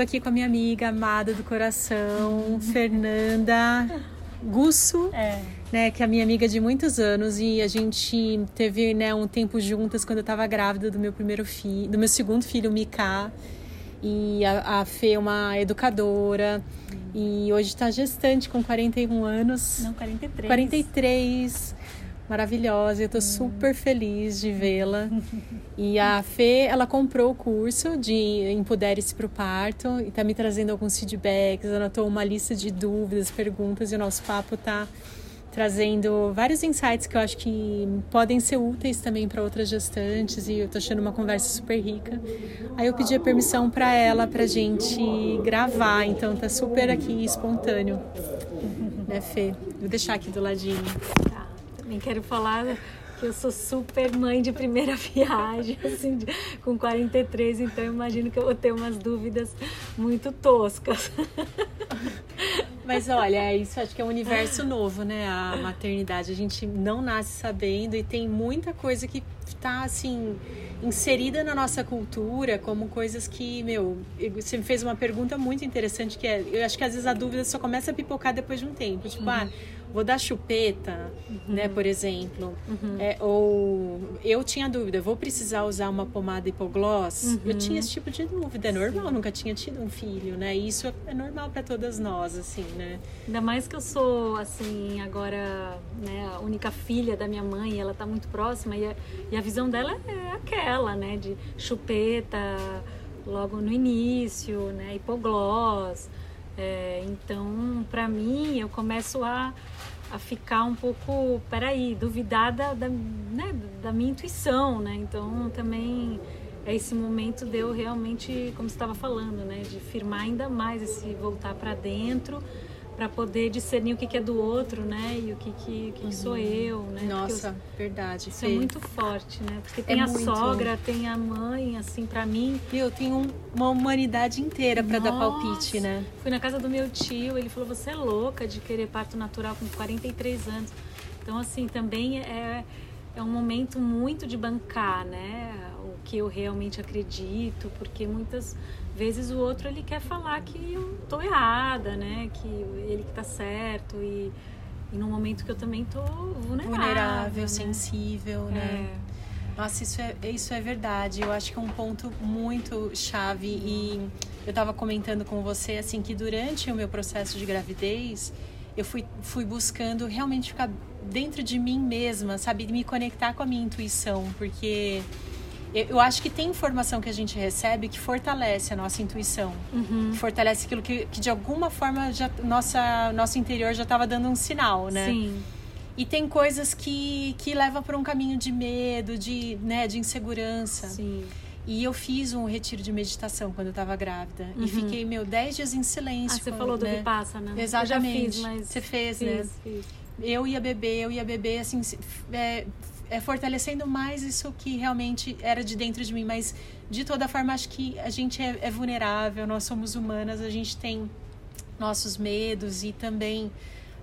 tô aqui com a minha amiga amada do coração, Fernanda Gusso, É. né, que é a minha amiga de muitos anos e a gente teve, né, um tempo juntas quando eu tava grávida do meu primeiro filho, do meu segundo filho, Mika. E a, a Fê é uma educadora e hoje tá gestante com 41 anos. Não, 43. 43, maravilhosa. Eu tô super feliz de vê-la. E a Fê, ela comprou o curso de Empodere-se para o Parto e tá me trazendo alguns feedbacks, anotou uma lista de dúvidas, perguntas e o nosso papo tá trazendo vários insights que eu acho que podem ser úteis também para outras gestantes e eu tô achando uma conversa super rica. Aí eu pedi a permissão para ela pra gente gravar, então tá super aqui espontâneo. Né, Fê? Vou deixar aqui do ladinho. Tá. Também quero falar que eu sou super mãe de primeira viagem, assim, de- com 43, então eu imagino que eu vou ter umas dúvidas muito toscas. Mas olha, isso acho que é um universo novo, né? A maternidade. A gente não nasce sabendo e tem muita coisa que tá assim inserida na nossa cultura como coisas que, meu, você me fez uma pergunta muito interessante que é, eu acho que às vezes a dúvida só começa a pipocar depois de um tempo, tipo, ah, vou dar chupeta, né, por exemplo, É, ou eu tinha dúvida, vou precisar usar uma pomada hipogloss? Eu tinha esse tipo de dúvida, é normal, nunca tinha tido um filho, né? E isso é normal para todas nós, assim, né? Ainda mais que eu sou, assim, agora, né, a única filha da minha mãe, ela tá muito próxima e a, e a visão dela é aquela, né, de chupeta logo no início, né, hipogloss. É, então, pra mim, eu começo a, a ficar um pouco, peraí, duvidar da, da, né, da minha intuição, né? Então, também é esse momento de eu realmente, como você estava falando, né, de firmar ainda mais esse voltar para dentro para poder discernir o que, que é do outro, né, e o que que, que, que sou eu, né? Nossa, verdade. isso é Fê. muito forte, né? Porque tem a muito. sogra, tem a mãe, assim, para mim, Meu, tem um- uma humanidade inteira para dar palpite, né? Fui na casa do meu tio, ele falou: Você é louca de querer parto natural com 43 anos. Então, assim, também é, é um momento muito de bancar, né? O que eu realmente acredito, porque muitas vezes o outro ele quer falar que eu tô errada, né? Que ele que tá certo e, e num momento que eu também tô vulnerável. Vulnerável, né? sensível, né? É. Nossa, isso é, isso é verdade. Eu acho que é um ponto muito chave. E eu tava comentando com você, assim, que durante o meu processo de gravidez, eu fui, fui buscando realmente ficar dentro de mim mesma, sabe? Me conectar com a minha intuição, porque eu, acho que tem informação que a gente recebe que fortalece a nossa intuição. Uhum. que Fortalece aquilo que, que de alguma forma já, nossa, nosso interior já estava dando um sinal, né? Sim. E tem coisas que, que levam para um caminho de medo, de, né, de insegurança. Sim. E eu fiz um retiro de meditação quando eu estava grávida. Uhum. E fiquei, meu, 10 dias em Ah, silêncio. você com- falou do né? Vipassana. Exatamente. Eu já fiz, mas Você fez, fiz, né? fiz. Eu ia beber, eu ia beber, assim, é, é, fortalecendo mais isso que realmente era de dentro de mim. Mas, de toda forma, acho que a gente é, é vulnerável, nós somos humanas, a gente tem nossos medos e também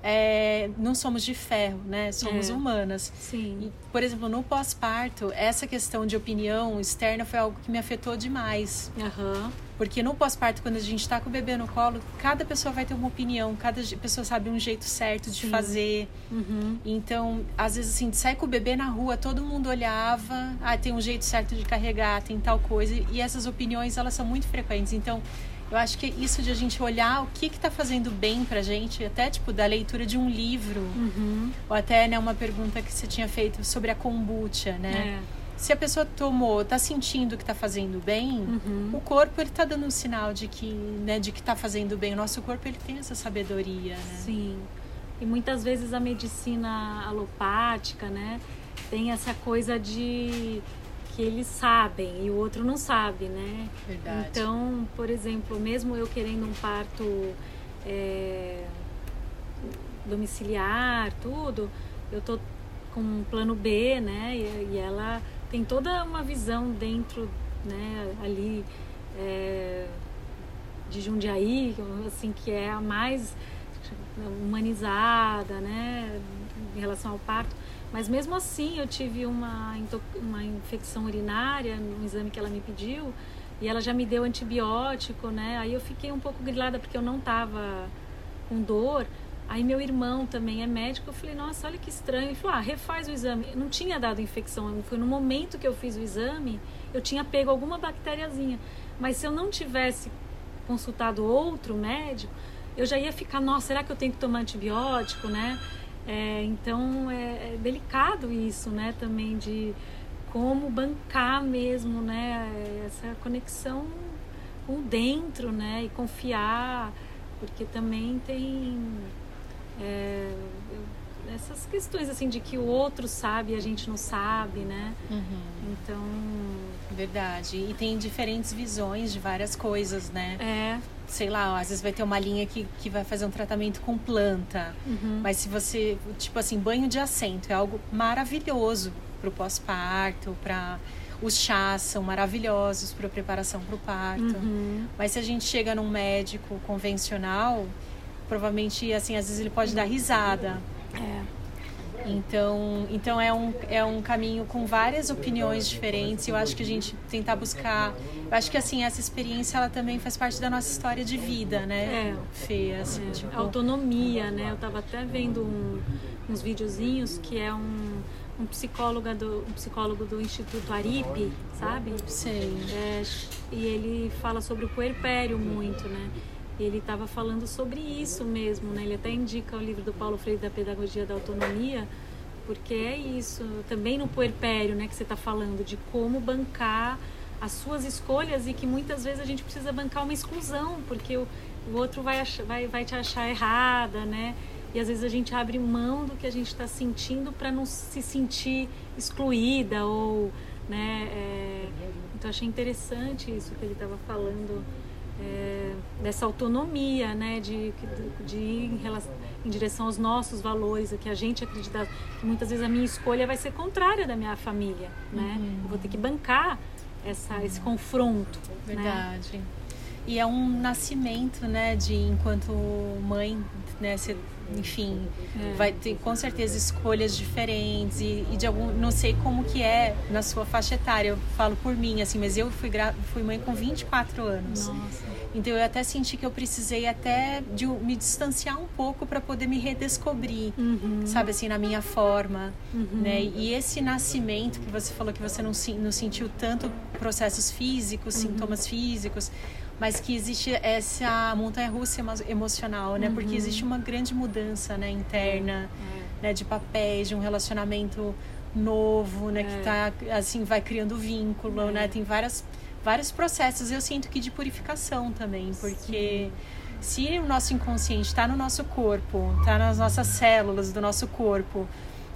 é, não somos de ferro, né? Somos É. humanas. Sim. E, por exemplo, no pós-parto, essa questão de opinião externa foi algo que me afetou demais. Aham. Porque no pós-parto, quando a gente está com o bebê no colo, cada pessoa vai ter uma opinião, cada pessoa sabe um jeito certo de Sim. fazer. Uhum. Então, às vezes, assim, de sair com o bebê na rua, todo mundo olhava, ah, tem um jeito certo de carregar, tem tal coisa. E essas opiniões, elas são muito frequentes. Então, eu acho que isso de a gente olhar o que que tá fazendo bem pra gente, até, tipo, da leitura de um livro, Uhum. ou até, né, uma pergunta que você tinha feito sobre a kombucha, né? É. Se a pessoa tomou, tá sentindo que tá fazendo bem, Uhum. o corpo ele tá dando um sinal de que, né, de que tá fazendo bem. O nosso corpo ele tem essa sabedoria, né? Sim. E muitas vezes a medicina alopática, né, tem essa coisa de que eles sabem e o outro não sabe, né? Verdade. Então, por exemplo, mesmo eu querendo um parto é, domiciliar, tudo, eu tô com um plano B, né? E, e ela tem toda uma visão dentro, né? Ali é, de Jundiaí, assim, que é a mais humanizada, né? Em relação ao parto. Mas mesmo assim eu tive uma, uma infecção urinária no exame que ela me pediu E ela já me deu antibiótico, né? Aí eu fiquei um pouco grilada porque eu não tava com dor. Aí meu irmão também é médico, eu falei, nossa, olha que estranho. Ele falou, ah, refaz o exame. Eu não tinha dado infecção, foi no momento que eu fiz o exame, eu tinha pego alguma bactériazinha. Mas se eu não tivesse consultado outro médico, eu já ia ficar, nossa, será que eu tenho que tomar antibiótico, né? É, então é, é, delicado isso, né? Também de como bancar mesmo, né? Essa conexão com dentro, né? E confiar, porque também tem é, essas questões assim de que o outro sabe e a gente não sabe, né? Uhum. Então verdade e tem diferentes visões de várias coisas, né? É. Sei lá, às vezes vai ter uma linha que, que vai fazer um tratamento com planta, uhum. mas se você tipo assim banho de assento é algo maravilhoso para o pós-parto, para os chás são maravilhosos para preparação para o parto. Uhum. Mas se a gente chega num médico convencional, provavelmente assim às vezes ele pode dar risada. É. Então, então é um, é um caminho com várias opiniões diferentes. Eu acho que a gente tentar buscar. Eu acho que assim, essa experiência ela também faz parte da nossa história de vida, né? É. Fê, assim, é. tipo... Autonomia, né? Eu tava até vendo um, uns videozinhos que é um, um psicólogo do, um psicólogo do Instituto Aripe, sabe? Sei. É, e ele fala sobre o puerpério muito, né? Ele estava falando sobre isso mesmo, né? Ele até indica o livro do Paulo Freire da Pedagogia da Autonomia, porque é isso, também no puerpério, né, que você está falando de como bancar as suas escolhas e que muitas vezes a gente precisa bancar uma exclusão, porque o, o outro vai, vai, vai te achar errada, né? E às vezes a gente abre mão do que a gente está sentindo para não se sentir excluída ou, né? É... Então achei interessante isso que ele estava falando é, dessa autonomia, né, de, de ir em, relação, em, direção aos nossos valores, que a gente acredita que muitas vezes a minha escolha vai ser contrária da minha família, né? Uhum. Eu vou ter que bancar essa, esse confronto. Né? Verdade. Né? E é um nascimento, né, de enquanto mãe, né, você enfim, é. vai ter com certeza escolhas diferentes e, e, de algum, não sei como que é na sua faixa etária, eu falo por mim, assim, mas eu fui, fui mãe com 24 anos. Nossa. Então eu até senti que eu precisei até de me distanciar um pouco para poder me redescobrir, uhum. sabe assim, na minha forma, uhum. né? E esse nascimento que você falou que você não, não sentiu tanto processos físicos, uhum. sintomas físicos, mas que existe essa montanha russa emocional, né? Uhum. Porque existe uma grande mudança, né, interna, é. né, de papéis, de um relacionamento novo, né, é. que tá assim vai criando vínculo, é. né? Tem várias vários processos. Eu sinto que de purificação também, porque Sim. se o nosso inconsciente está no nosso corpo, está nas nossas células do nosso corpo,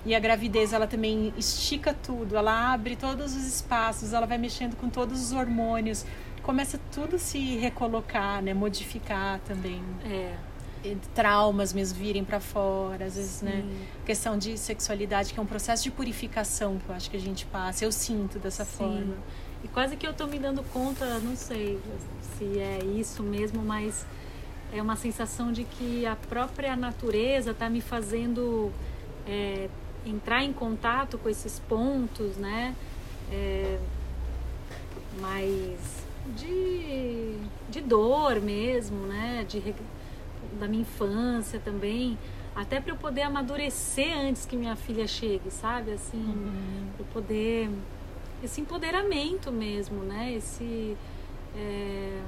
e a gravidez ela também estica tudo, ela abre todos os espaços, ela vai mexendo com todos os hormônios começa tudo se recolocar, né? Modificar também. É. Traumas mesmo virem para fora, às vezes, né? Sim. né? Questão de sexualidade, que é um processo de purificação que eu acho que a gente passa. Eu sinto dessa Sim. forma. E quase que eu tô me dando conta, não sei se é isso mesmo, mas é uma sensação de que a própria natureza tá me fazendo é, entrar em contato com esses pontos, né? É, mais de, de dor mesmo, né? De, da minha infância também. Até para eu poder amadurecer antes que minha filha chegue, sabe? Assim, uhum. para poder. Esse empoderamento mesmo, né? Esse. É,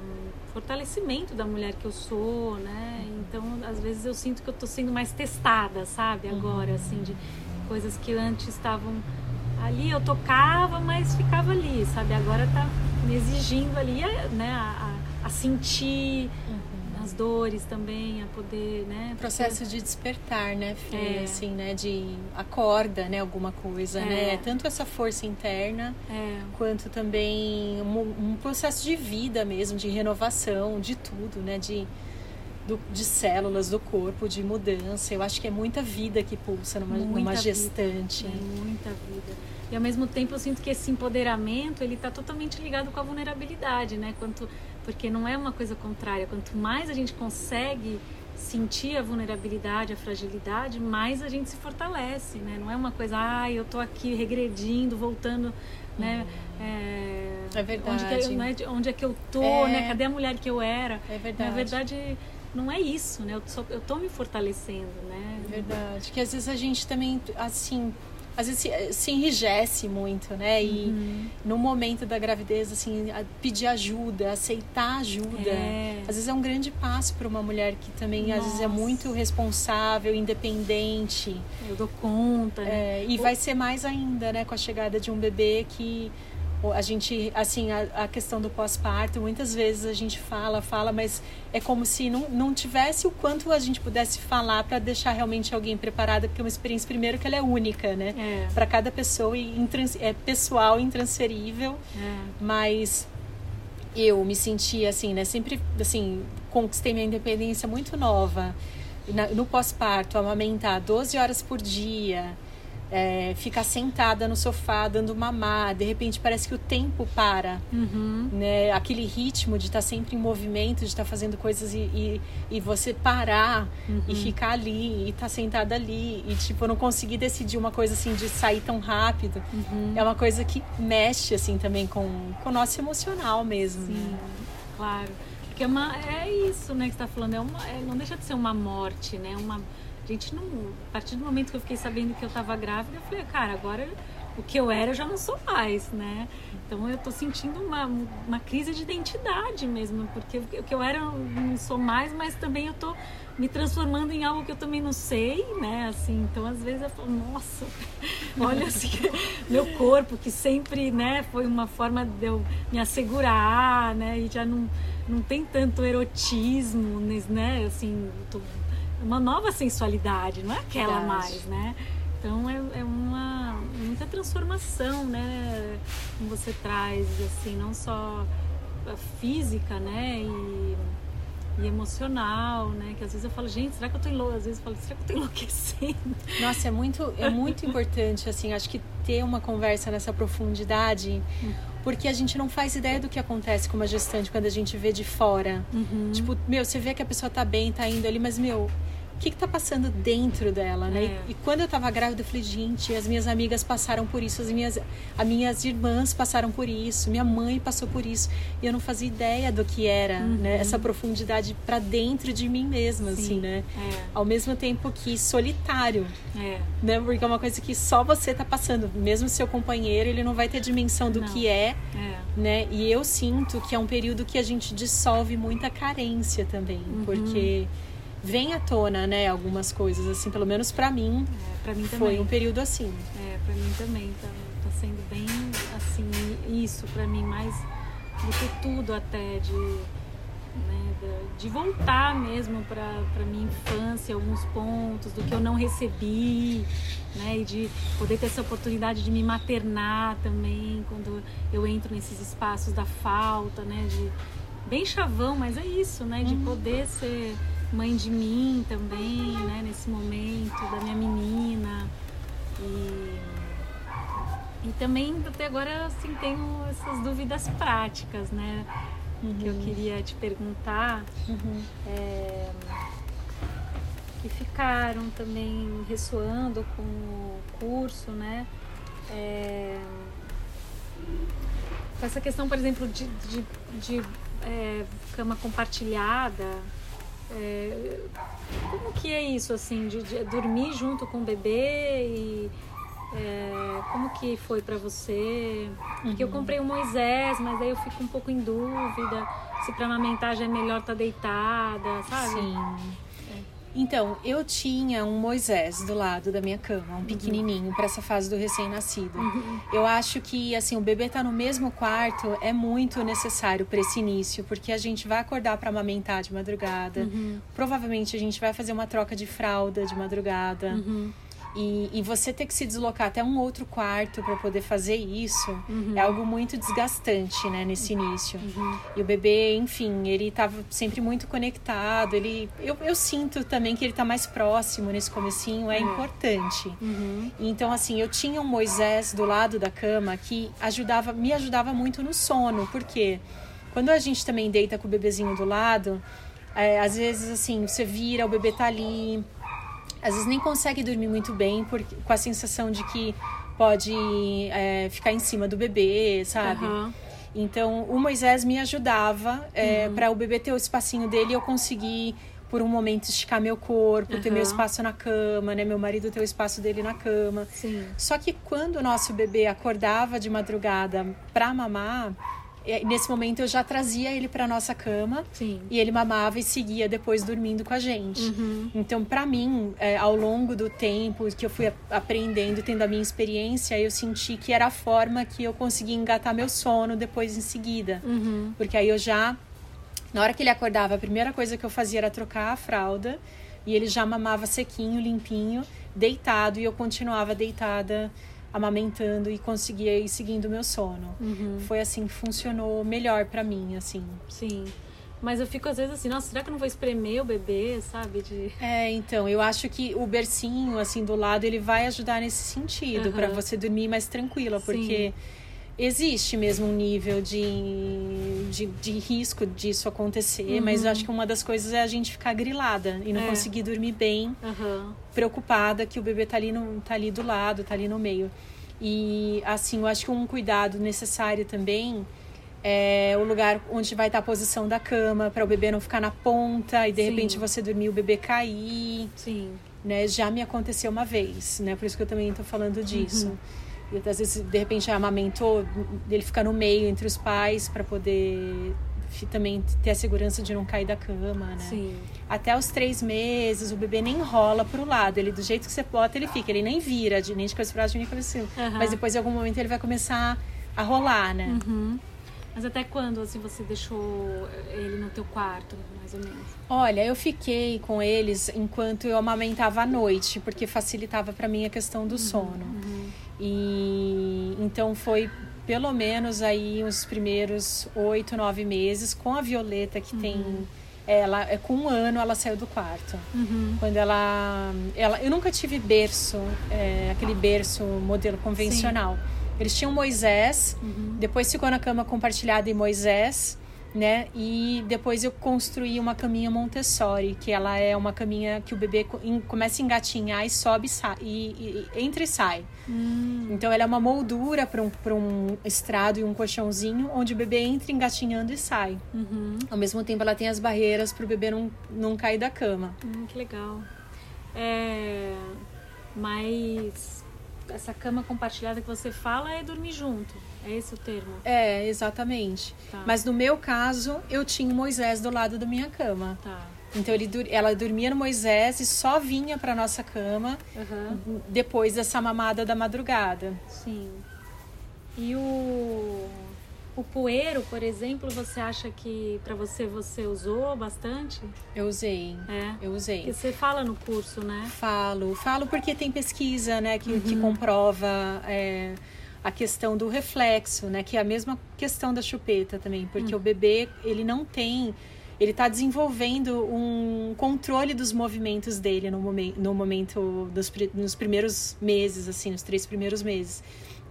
fortalecimento da mulher que eu sou, né? Então, às vezes eu sinto que eu tô sendo mais testada, sabe? Agora, uhum. assim, de coisas que antes estavam ali, eu tocava, mas ficava ali, sabe? Agora tá me exigindo ali né, a, a, a sentir uhum. as dores também, a poder, né? Processo de despertar, né, Fê? É. Assim, né? De acorda, né? Alguma coisa, é. né? Tanto essa força interna, é. quanto também um, um, processo de vida mesmo, de renovação, de tudo, né? De, do, de células do corpo, de mudança. Eu acho que é muita vida que pulsa numa, numa gestante. Vida. É muita vida. E ao mesmo tempo eu sinto que esse empoderamento ele está totalmente ligado com a vulnerabilidade, né? Quanto, porque não é uma coisa contrária. Quanto mais a gente consegue sentir a vulnerabilidade, a fragilidade, mais a gente se fortalece, né? Não é uma coisa, ah, eu tô aqui regredindo, voltando né? É, é verdade. Onde, que, né, onde é que eu tô, é. né? Cadê a mulher que eu era? É verdade. Na verdade, não é isso, né? Eu, só, eu tô me fortalecendo, né? É verdade. Que às vezes a gente também, assim, às vezes se, se enrijece muito, né? E uhum. no momento da gravidez, assim, pedir ajuda, aceitar ajuda, é. às vezes é um grande passo para uma mulher que também Nossa. às vezes é muito responsável, independente. Eu dou conta, né? É, e vai ser mais ainda, né, com a chegada de um bebê que a gente, assim, a, a questão do pós-parto, muitas vezes a gente fala, fala, mas é como se não, não tivesse o quanto a gente pudesse falar para deixar realmente alguém preparada, porque é uma experiência, primeiro, que ela é única, né? É. Para cada pessoa e intrans, é pessoal, intransferível, é. mas eu me senti assim, né? Sempre, assim, conquistei minha independência muito nova. no pós-parto, amamentar 12 horas por dia, é, ficar sentada no sofá dando mamar, de repente parece que o tempo para, uhum. né? Aquele ritmo de estar tá sempre em movimento, de estar tá fazendo coisas e, e, e você parar uhum. e ficar ali e estar tá sentada ali e tipo não conseguir decidir uma coisa assim de sair tão rápido uhum. é uma coisa que mexe assim também com, com o nosso emocional mesmo. Sim, né? claro. Porque é, uma, é isso, né, que está falando, é uma, é, não deixa de ser uma morte, né? Uma gente não. A partir do momento que eu fiquei sabendo que eu estava grávida, eu falei, cara, agora o que eu era eu já não sou mais, né? Então eu tô sentindo uma, uma crise de identidade mesmo, porque o que eu era eu não sou mais, mas também eu tô me transformando em algo que eu também não sei, né? Assim, então às vezes eu falo, nossa, olha assim, meu corpo que sempre, né, foi uma forma de eu me assegurar, né? E já não, não tem tanto erotismo, né? Assim, tô uma nova sensualidade, não é aquela Verdade. mais, né? Então é, é uma muita transformação, né? Que você traz, assim, não só física, né? E, e, emocional, né? Que às vezes eu falo, gente, será que eu tô enlouquecendo? Às vezes eu falo, será que eu tô enlouquecendo? Nossa, é muito, é muito importante, assim, acho que ter uma conversa nessa profundidade. Hum porque a gente não faz ideia do que acontece com uma gestante quando a gente vê de fora. Uhum. Tipo, meu, você vê que a pessoa tá bem, tá indo ali, mas, meu, que está passando dentro dela, né? É. E, quando eu estava grávida, eu falei, gente, as minhas amigas passaram por isso, as minhas, as minhas irmãs passaram por isso, minha mãe passou por isso, e eu não fazia ideia do que era, uhum. né? Essa profundidade para dentro de mim mesma, Sim. assim, né? É. Ao mesmo tempo que solitário, é. né? Porque é uma coisa que só você está passando, mesmo seu companheiro, ele não vai ter dimensão do não. que é, é, né? E eu sinto que é um período que a gente dissolve muita carência também, uhum. porque vem à tona, né, algumas coisas, assim, pelo menos para mim. É, para mim também. Foi um período assim. É, para mim também tá, tá sendo bem assim, isso para mim mais do que tudo até de né, de voltar mesmo para minha infância alguns pontos do que eu não recebi né e de poder ter essa oportunidade de me maternar também quando eu entro nesses espaços da falta né de bem chavão mas é isso né de uhum. poder ser mãe de mim também, né, nesse momento, da minha menina. E, e também até agora assim tenho essas dúvidas práticas, né? Uhum. Que eu queria te perguntar. Uhum. É, que ficaram também ressoando com o curso, né? É, essa questão, por exemplo, de, de, de é, cama compartilhada, é, como que é isso, assim, de, de, dormir junto com o bebê e é, como que foi para você? Porque uhum. eu comprei o Moisés, mas aí eu fico um pouco em dúvida se para amamentar já é melhor estar tá deitada, sabe? Sim. Então, eu tinha um Moisés do lado da minha cama, um pequenininho, uhum. para essa fase do recém-nascido. Uhum. Eu acho que, assim, o bebê tá no mesmo quarto é muito necessário para esse início, porque a gente vai acordar para amamentar de madrugada. Uhum. Provavelmente a gente vai fazer uma troca de fralda de madrugada. Uhum. E, e, você ter que se deslocar até um outro quarto para poder fazer isso uhum. é algo muito desgastante, né, nesse início. Uhum. E o bebê, enfim, ele estava sempre muito conectado. Ele, eu, eu, sinto também que ele está mais próximo nesse comecinho, é uhum. importante. Uhum. Então, assim, eu tinha um Moisés do lado da cama que ajudava, me ajudava muito no sono, porque quando a gente também deita com o bebezinho do lado, é, às vezes assim, você vira, o bebê tá ali às vezes nem consegue dormir muito bem por, com a sensação de que pode é, ficar em cima do bebê, sabe? Aham. Então, o Moisés me ajudava é, Uhum. para o bebê ter o espacinho dele e eu conseguir, por um momento, esticar meu corpo, ter meu espaço na cama, né? Meu marido ter o espaço dele na cama. Sim. Só que quando o nosso bebê acordava de madrugada para mamar, nesse momento eu já trazia ele para nossa cama Sim. e ele mamava e seguia depois dormindo com a gente. Uhum. Então, para mim, é, ao longo do tempo que eu fui aprendendo, tendo a minha experiência, eu senti que era a forma que eu conseguia engatar meu sono depois em seguida. Uhum. Porque aí eu já, na hora que ele acordava, a primeira coisa que eu fazia era trocar a fralda e ele já mamava sequinho, limpinho, deitado e eu continuava deitada, amamentando e conseguia ir seguindo o meu sono. Uhum. Foi assim funcionou melhor pra mim, assim. Sim. Mas eu fico às vezes assim, nossa, será que eu não vou espremer o bebê, sabe? De... É, então, eu acho que o bercinho, assim, do lado, ele vai ajudar nesse sentido, Aham. pra você dormir mais tranquila, Sim. porque existe mesmo um nível de, de, de risco disso acontecer, mas Uhum. eu acho que uma das coisas é a gente ficar grilada e não É. conseguir dormir bem, Aham. preocupada que o bebê tá ali, no, tá ali do lado, tá ali no meio. E, assim, eu acho que um cuidado necessário também é o lugar onde vai estar a posição da cama, para o bebê não ficar na ponta e de Sim. repente você dormir o bebê cair Sim. né? Já me aconteceu uma vez, né? Por isso que eu também tô falando disso. Uhum. Às vezes, de repente, amamentou, dele ficar no meio entre os pais para poder também ter a segurança de não cair da cama, né? Sim. Até os três meses, o bebê nem rola pro lado. Ele, do jeito que você bota, ele fica. Ele nem vira, de, nem de coisa pra baixo, nem de cima. Aham. Mas depois, em algum momento, ele vai começar a rolar, né? Uhum. Mas até quando, assim, você deixou ele no teu quarto, mais ou menos? Olha, eu fiquei com eles enquanto eu amamentava à noite, porque facilitava para mim a questão do sono. Uhum. E então foi pelo menos aí os primeiros oito, nove meses com a Violeta que tem ela é com um ano ela saiu do quarto. Uhum. Quando ela, ela eu nunca tive berço, é, aquele berço modelo convencional. Eles tinham Moisés, Uhum. depois ficou na cama compartilhada em Moisés, né? E depois eu construí uma caminha Montessori, que ela é uma caminha que o bebê começa a engatinhar e sobe e, sai, e, e- e entra e sai. Hum. Então ela é uma moldura para um, pra um estrado e um colchãozinho, onde o bebê entra engatinhando e sai. Uhum. Ao mesmo tempo ela tem as barreiras para o bebê não, não cair da cama. Hum, que legal. É... Mas essa cama compartilhada que você fala é dormir junto. É esse o termo? É, exatamente. Tá. Mas no meu caso, eu tinha o Moisés do lado da minha cama. Tá. Então ele, ela dormia no Moisés e só vinha para nossa cama Aham. depois dessa mamada da madrugada. Sim. E o, o poeiro, por exemplo, você acha que para você você usou bastante? Eu usei, É. eu usei. Porque você fala no curso, né? Falo, falo porque tem pesquisa, né, que, Uhum. que comprova é, a questão do reflexo, né, que é a mesma questão da chupeta também, porque Hum. o bebê ele não tem, ele está desenvolvendo um controle dos movimentos dele no momento, no momento dos nos primeiros meses, assim, nos três primeiros meses.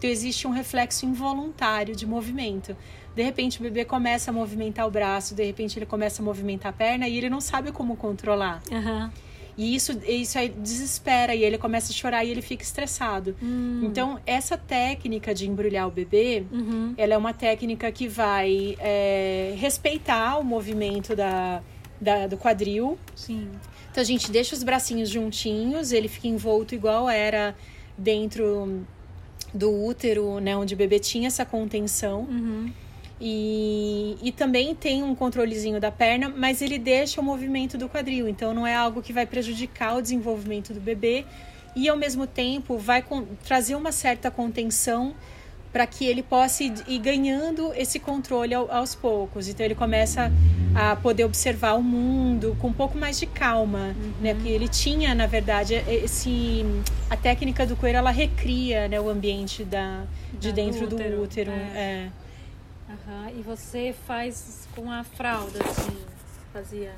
Então existe um reflexo involuntário de movimento. De repente o bebê começa a movimentar o braço, de repente ele começa a movimentar a perna e ele não sabe como controlar. Aham. E isso, isso aí desespera e ele começa a chorar e ele fica estressado. Hum. Então, essa técnica de embrulhar o bebê, Uhum. ela é uma técnica que vai é, respeitar o movimento da, da- do quadril. Sim. Então, a gente deixa os bracinhos juntinhos, ele fica envolto igual era dentro do útero, né, onde o bebê tinha essa contenção. Uhum. E, e também tem um controlezinho da perna, mas ele deixa o movimento do quadril, então não é algo que vai prejudicar o desenvolvimento do bebê e ao mesmo tempo vai trazer uma certa contenção para que ele possa ir, ganhando esse controle ao- aos poucos. Então ele começa a poder observar o mundo com um pouco mais de calma, né? Porque ele tinha, na verdade, esse a técnica do coelho ela recria, né, o ambiente da de Da- do dentro do útero, útero. é. é. Aham. E você faz com a fralda, assim, fazia.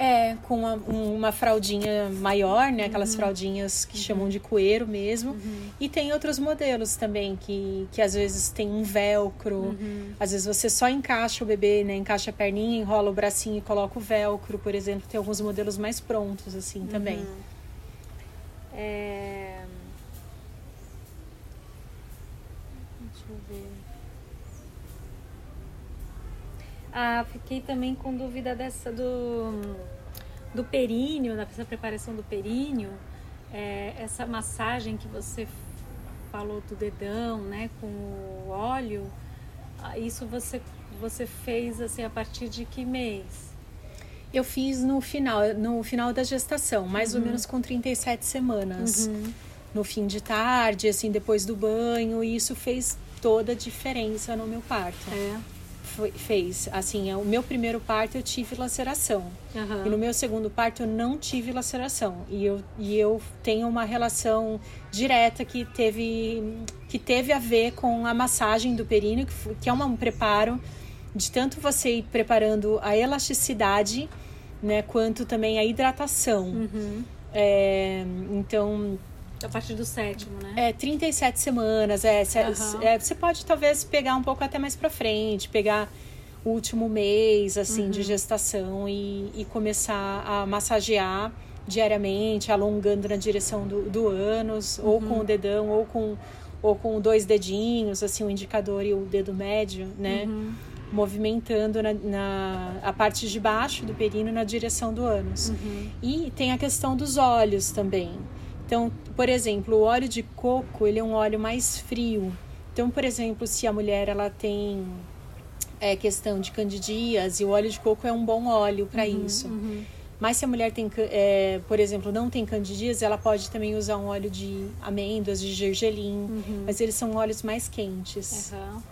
É, com uma, um- uma fraldinha maior, né? Aquelas fraldinhas que chamam de coeiro mesmo. E tem outros modelos também, que, que às vezes tem um velcro. Uhum. Às vezes você só encaixa o bebê, né? Encaixa a perninha, enrola o bracinho e coloca o velcro, por exemplo. Tem alguns modelos mais prontos, assim, também. É... Deixa eu ver. Ah, fiquei também com dúvida dessa do, do períneo, dessa preparação do períneo. É, essa massagem que você falou do dedão, né, com o óleo. Ah, isso você, você fez assim a partir de que mês? Eu fiz no final, no final da gestação, mais uhum. ou menos com 37 semanas. Uhum. No fim de tarde, assim, depois do banho, e isso fez toda a diferença no meu parto. É. Fez. Assim, é, o meu primeiro parto eu tive laceração. Uhum. E no meu segundo parto eu não tive laceração. E eu, e eu tenho uma relação direta que teve, que teve a ver com a massagem do períneo, que, que é um preparo de tanto você ir preparando a elasticidade, né, quanto também a hidratação. Uhum. É, então. A partir do sétimo, né? É, 37 semanas. É, uhum. é, você pode talvez pegar um pouco até mais pra frente, pegar o último mês, assim, uhum. de gestação e, e começar a massagear diariamente, alongando na direção do, do ânus, ou com o dedão, ou com, ou com dois dedinhos, assim, o indicador e o dedo médio, né? Uhum movimentando na, na, a parte de baixo do períneo na direção do ânus. Uhum. E tem a questão dos olhos também. Então, por exemplo, o óleo de coco, ele é um óleo mais frio. Então, por exemplo, se a mulher ela tem é, questão de candidíase, o óleo de coco é um bom óleo para uhum, isso. Uhum. Mas se a mulher tem, é, por exemplo, não tem candidíase, ela pode também usar um óleo de amêndoas, de gergelim. Uhum. Mas eles são óleos mais quentes. Uhum.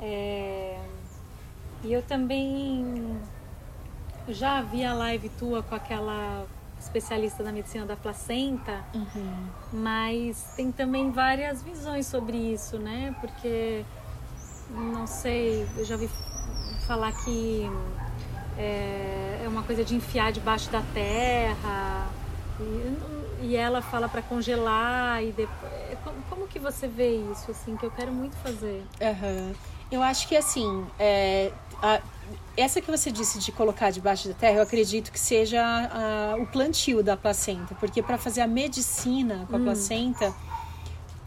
É... E eu também já vi a live tua com aquela especialista da medicina da placenta, uhum. mas tem também várias visões sobre isso, né? Porque não sei, eu já vi falar que é, é uma coisa de enfiar debaixo da terra e, e ela fala para congelar e depois, como, como, que você vê isso assim que eu quero muito fazer? Uhum. Eu acho que assim, é, a, essa que você disse de colocar debaixo da terra, eu acredito que seja a, o plantio da placenta, porque para fazer a medicina com a hum. placenta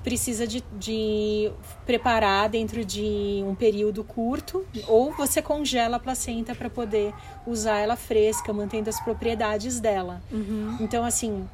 precisa de, de, preparar dentro de um período curto, ou você congela a placenta para poder usar ela fresca, mantendo as propriedades dela. Uhum. Então, assim,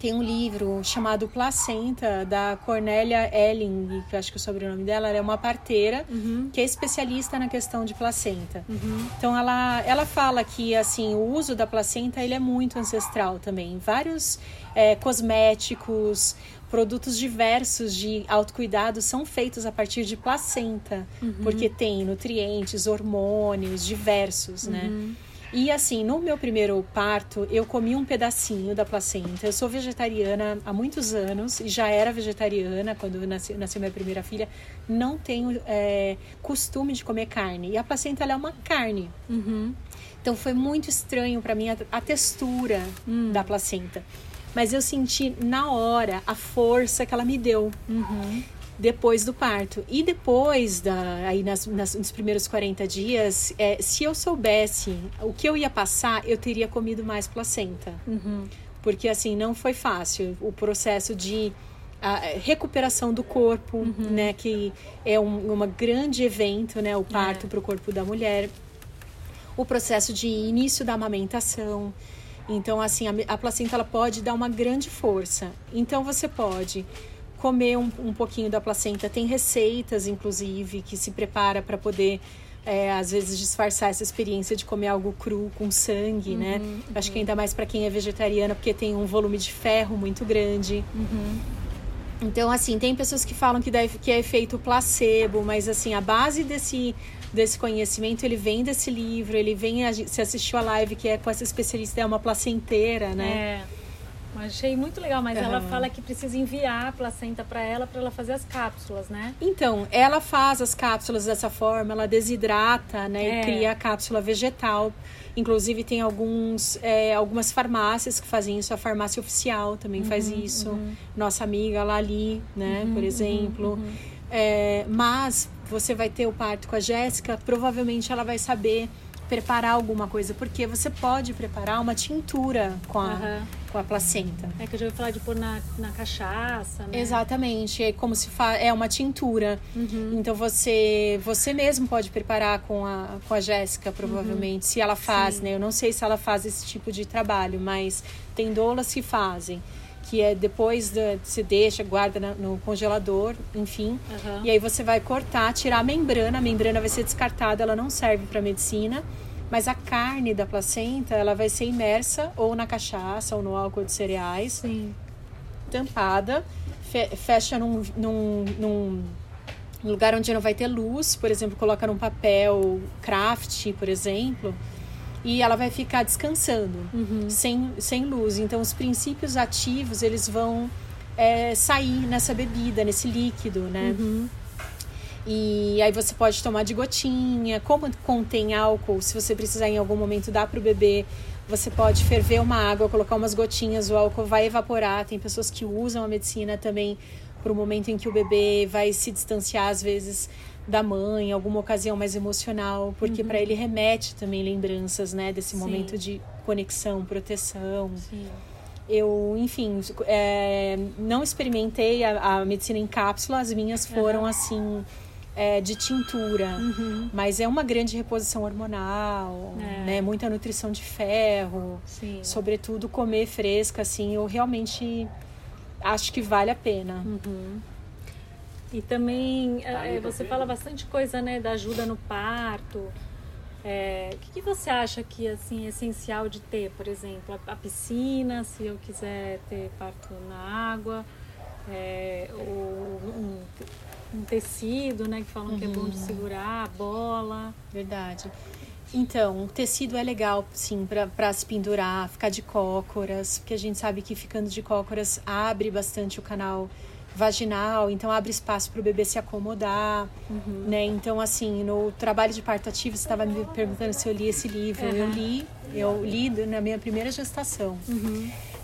tem um livro chamado Placenta, da Cornélia Elling, que eu acho que é o sobrenome dela, ela é uma parteira uhum. que é especialista na questão de placenta. Uhum. Então ela, ela fala que assim o uso da placenta ele é muito ancestral também. Vários é, cosméticos, produtos diversos de autocuidado são feitos a partir de placenta, uhum. porque tem nutrientes, hormônios diversos, né? E assim, no meu primeiro parto, eu comi um pedacinho da placenta. Eu sou vegetariana há muitos anos e já era vegetariana quando nasceu, nasceu minha primeira filha. Não tenho é, costume de comer carne. E a placenta é uma carne. Uhum. Então foi muito estranho para mim a, a textura uhum. da placenta. Mas eu senti na hora a força que ela me deu. Uhum depois do parto. E depois, da, aí nas, nas, nos primeiros 40 dias, é, se eu soubesse o que eu ia passar, eu teria comido mais placenta. Uhum. Porque, assim, não foi fácil. O processo de a recuperação do corpo, uhum. né? Que é um uma grande evento, né? O parto é. para o corpo da mulher. O processo de início da amamentação. Então, assim, a, a placenta ela pode dar uma grande força. Então, você pode comer um, um pouquinho da placenta. Tem receitas, inclusive, que se prepara para poder é, às vezes disfarçar essa experiência de comer algo cru com sangue, né? uhum, né? Acho que ainda mais para quem é vegetariana, porque tem um volume de ferro muito grande. Uhum. Então, assim, tem pessoas que falam que, deve, que é efeito placebo, mas assim, a base desse, desse conhecimento, ele vem desse livro, ele vem, você assistiu a live que é com essa especialista, é uma placenteira, né? É. Achei muito legal, mas uhum. ela fala que precisa enviar a placenta para ela para ela fazer as cápsulas, né? Então, ela faz as cápsulas dessa forma, ela desidrata, né, é. e cria a cápsula vegetal. Inclusive tem alguns, é, algumas farmácias que fazem isso, a farmácia oficial também uhum, faz isso. Uhum. Nossa amiga Lali, né, uhum, por exemplo. Uhum, uhum. É, mas você vai ter o parto com a Jéssica, provavelmente ela vai saber preparar alguma coisa, porque você pode preparar uma tintura com a, Aham. com a placenta. É que eu já ouvi falar de pôr na, na cachaça, né? Exatamente, é como se fa... é uma tintura. Uhum. Então você você mesmo pode preparar com a com a Jéssica, provavelmente, se ela faz, Sim. né? Eu não sei se ela faz esse tipo de trabalho, mas tem doulas que fazem, que é depois da você deixa, guarda na- no congelador, enfim. Aham. E aí você vai cortar, tirar a membrana, a membrana vai ser descartada, ela não serve para medicina, mas a carne da placenta, ela vai ser imersa ou na cachaça ou no álcool de cereais Sim. tampada, fe- fecha num, num, num lugar onde não vai ter luz, por exemplo, coloca num papel craft, por exemplo, e ela vai ficar descansando, Uhum. sem, sem luz. Então, os princípios ativos, eles vão é, sair nessa bebida, nesse líquido, né? Uhum. E aí você pode tomar de gotinha. Como contém álcool, se você precisar em algum momento dar pro bebê, você pode ferver uma água, colocar umas gotinhas, o álcool vai evaporar. Tem pessoas que usam a medicina também para o momento em que o bebê vai se distanciar às vezes da mãe, alguma ocasião mais emocional, porque para ele remete também lembranças, né, desse Sim. momento de conexão, proteção. Sim. Eu, enfim, é, não experimentei a, a medicina em cápsula, as minhas foram assim é, de tintura, Uhum. mas é uma grande reposição hormonal, É. né? Muita nutrição de ferro, Sim. sobretudo comer fresca, assim, eu realmente acho que vale a pena. Uhum. E também é, você fala bastante coisa, né, da ajuda no parto. É, o que, que você acha que assim é essencial de ter, por exemplo, a, a piscina, se eu quiser ter parto na água, é, ou um, um tecido, né, que falam que é bom de segurar, a bola. Verdade. Então, o tecido é legal, sim, para se pendurar, ficar de cócoras, porque a gente sabe que ficando de cócoras abre bastante o canal vaginal, então abre espaço para o bebê se acomodar, né? Então, assim, no trabalho de parto ativo, você estava me perguntando se eu li esse livro. Eu Aham. li, eu li na minha primeira gestação.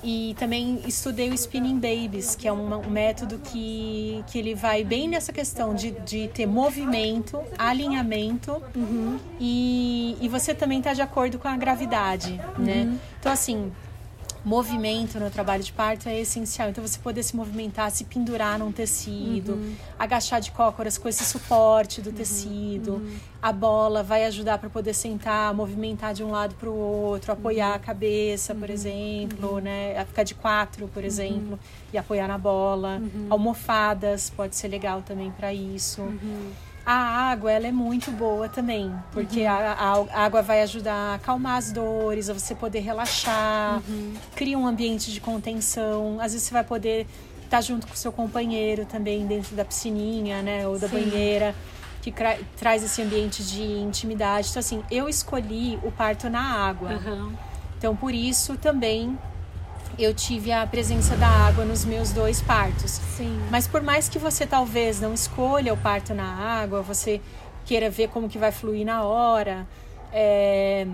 E também estudei o Spinning Babies, que é uma- um método que, que ele vai bem nessa questão de, de ter movimento, alinhamento e, e você também tá de acordo com a gravidade, né? Então, assim, movimento no trabalho de parto é essencial. Então, você poder se movimentar, se pendurar num tecido, agachar de cócoras com esse suporte do tecido. A bola vai ajudar para poder sentar, movimentar de um lado para o outro, apoiar a cabeça, por exemplo, né? A Ficar de quatro, por exemplo, e apoiar na bola. Almofadas pode ser legal também para isso. A água, ela é muito boa também, porque a, a- a água vai ajudar a acalmar as dores, a você poder relaxar, cria um ambiente de contenção. Às vezes você vai poder estar junto com o seu companheiro também dentro da piscininha, né, ou da Sim. banheira, que traz esse ambiente de intimidade. Então, assim, eu escolhi o parto na água. Aham. Então, por isso também eu tive a presença da água nos meus dois partos. Sim. Mas por mais que você talvez não escolha o parto na água, você queira ver como que vai fluir na hora, é,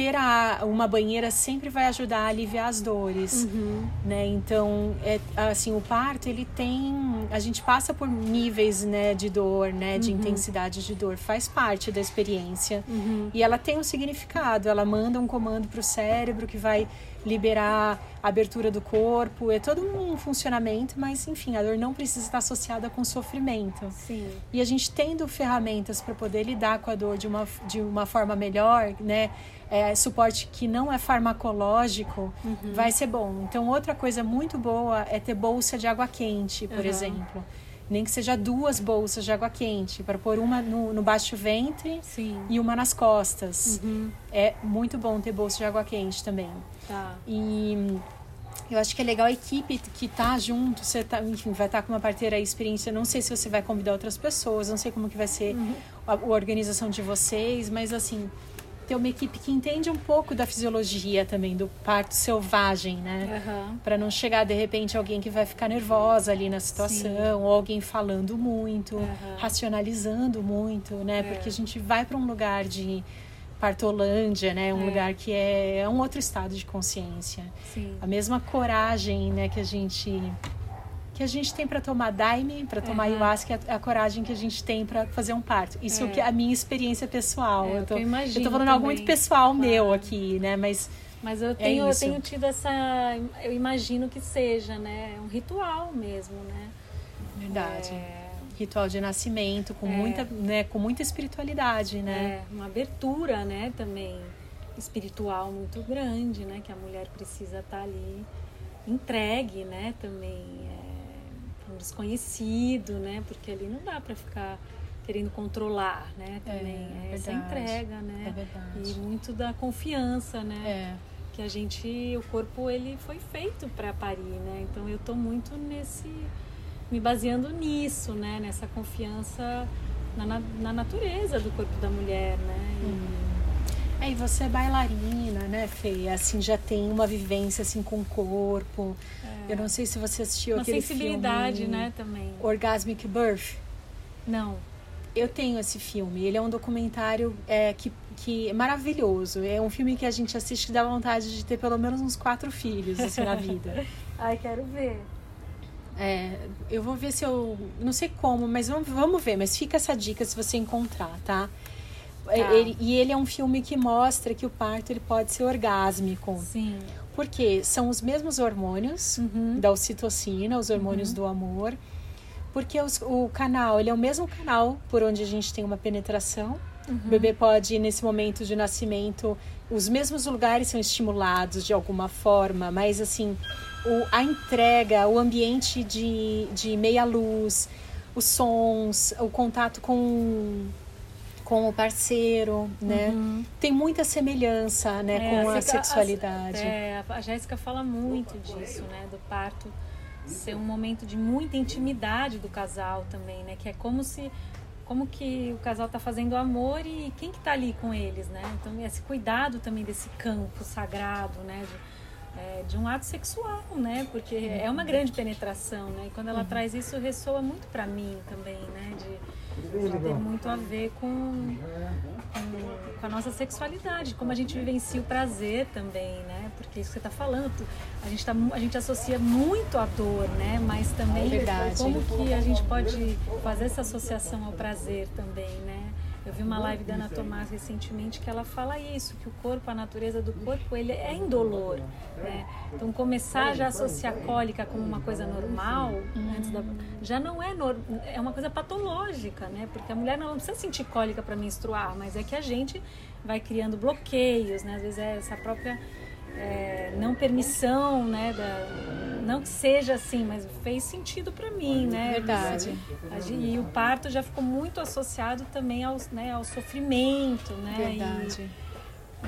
ter a- uma banheira sempre vai ajudar a aliviar as dores, Uhum. né? Então, é, assim, o parto ele tem, a gente passa por níveis, né, de dor, né, de intensidade de dor, faz parte da experiência. Uhum. E ela tem um significado, ela manda um comando para o cérebro que vai liberar a abertura do corpo, é todo um funcionamento, mas enfim, a dor não precisa estar associada com sofrimento. Sim. E a gente tendo ferramentas para poder lidar com a dor de uma, de uma forma melhor, né? É, suporte que não é farmacológico, vai ser bom. Então, outra coisa muito boa é ter bolsa de água quente, por Aham. exemplo. Nem que seja duas bolsas de água quente, para pôr uma no, no baixo ventre Sim. e uma nas costas. Uhum. É muito bom ter bolsa de água quente também. Tá. E eu acho que é legal a equipe que tá junto, você tá, enfim, vai estar com uma parteira aí, experiência. Não sei se você vai convidar outras pessoas, não sei como que vai ser a, a organização de vocês, mas assim, ter uma equipe que entende um pouco da fisiologia também, do parto selvagem, né? Aham. Para não chegar de repente alguém que vai ficar nervosa ali na situação, ou alguém falando muito, Aham. racionalizando muito, né? É. Porque a gente vai para um lugar de partolândia, né? Um É. lugar que é, é um outro estado de consciência. Sim. A mesma coragem, né, que a gente que a gente tem para tomar daime, para tomar uhum. ayahuasca, é a coragem que a gente tem para fazer um parto. Isso é. que é a minha experiência pessoal. É, eu, tô, eu, eu tô falando também. algo muito pessoal claro. meu aqui, né? Mas mas eu é tenho, é eu tenho tido essa, eu imagino que seja, né, um ritual mesmo, né? Verdade. É... Ritual de nascimento com é... muita, né, com muita espiritualidade, né? É, uma abertura, né, também espiritual muito grande, né, que a mulher precisa estar tá ali entregue, né, também é, um desconhecido, né, porque ali não dá para ficar querendo controlar, né, também é, é essa entrega, né, é verdade. e muito da confiança, né, é. que a gente, o corpo ele foi feito para parir, né, então eu tô muito nesse, me baseando nisso, né, nessa confiança na, na natureza do corpo da mulher, né. E, hum. É, e você é bailarina, né, Fê? Assim, já tem uma vivência assim com o corpo. É. Eu não sei se você assistiu uma aquele sensibilidade, filme, né, também. Orgasmic Birth. Não. Eu tenho esse filme. Ele é um documentário é, que, que é maravilhoso. É um filme que a gente assiste que dá vontade de ter pelo menos uns quatro filhos assim na vida. Ai, quero ver. É, eu vou ver se eu. Não sei como, mas vamos, vamos ver. Mas fica essa dica se você encontrar, tá? Tá. Ele, e ele é um filme que mostra que o parto ele pode ser orgásmico. Sim. Porque são os mesmos hormônios uhum. da ocitocina, os hormônios uhum. do amor. Porque os, o canal, ele é o mesmo canal por onde a gente tem uma penetração. Uhum. O bebê pode, nesse momento de nascimento, os mesmos lugares são estimulados de alguma forma, mas assim, o, a entrega, o ambiente de, de meia luz, os sons, o contato com com o parceiro, né? Uhum. Tem muita semelhança, né, é, com a, a sexualidade. A, é, a Jéssica fala muito disso, né, do parto ser um momento de muita intimidade do casal também, né, que é como se como que o casal está fazendo amor e quem que está ali com eles, né? Então esse cuidado também desse campo sagrado, né? De, é, de um ato sexual, né? Porque é uma grande penetração, né? E quando ela uhum. traz isso ressoa muito para mim também, né? De, tem muito a ver com, com, com, a nossa sexualidade, como a gente vivencia o prazer também, né? Porque isso que você está falando, a gente, tá, a gente associa muito a dor, né? Mas também Verdade. como que a gente pode fazer essa associação ao prazer também, né? Eu vi uma live da Ana Tomás recentemente que ela fala isso, que o corpo, a natureza do corpo, ele é indolor. Né? Então começar já a associar cólica como uma coisa normal, antes da, já não é normal, é uma coisa patológica, né? Porque a mulher não precisa sentir cólica para menstruar, mas é que a gente vai criando bloqueios, né? Às vezes é essa própria é, não permissão, né? Da, não que seja assim, mas fez sentido para mim, né? Verdade. E o parto já ficou muito associado também ao, né, ao sofrimento, né? Verdade.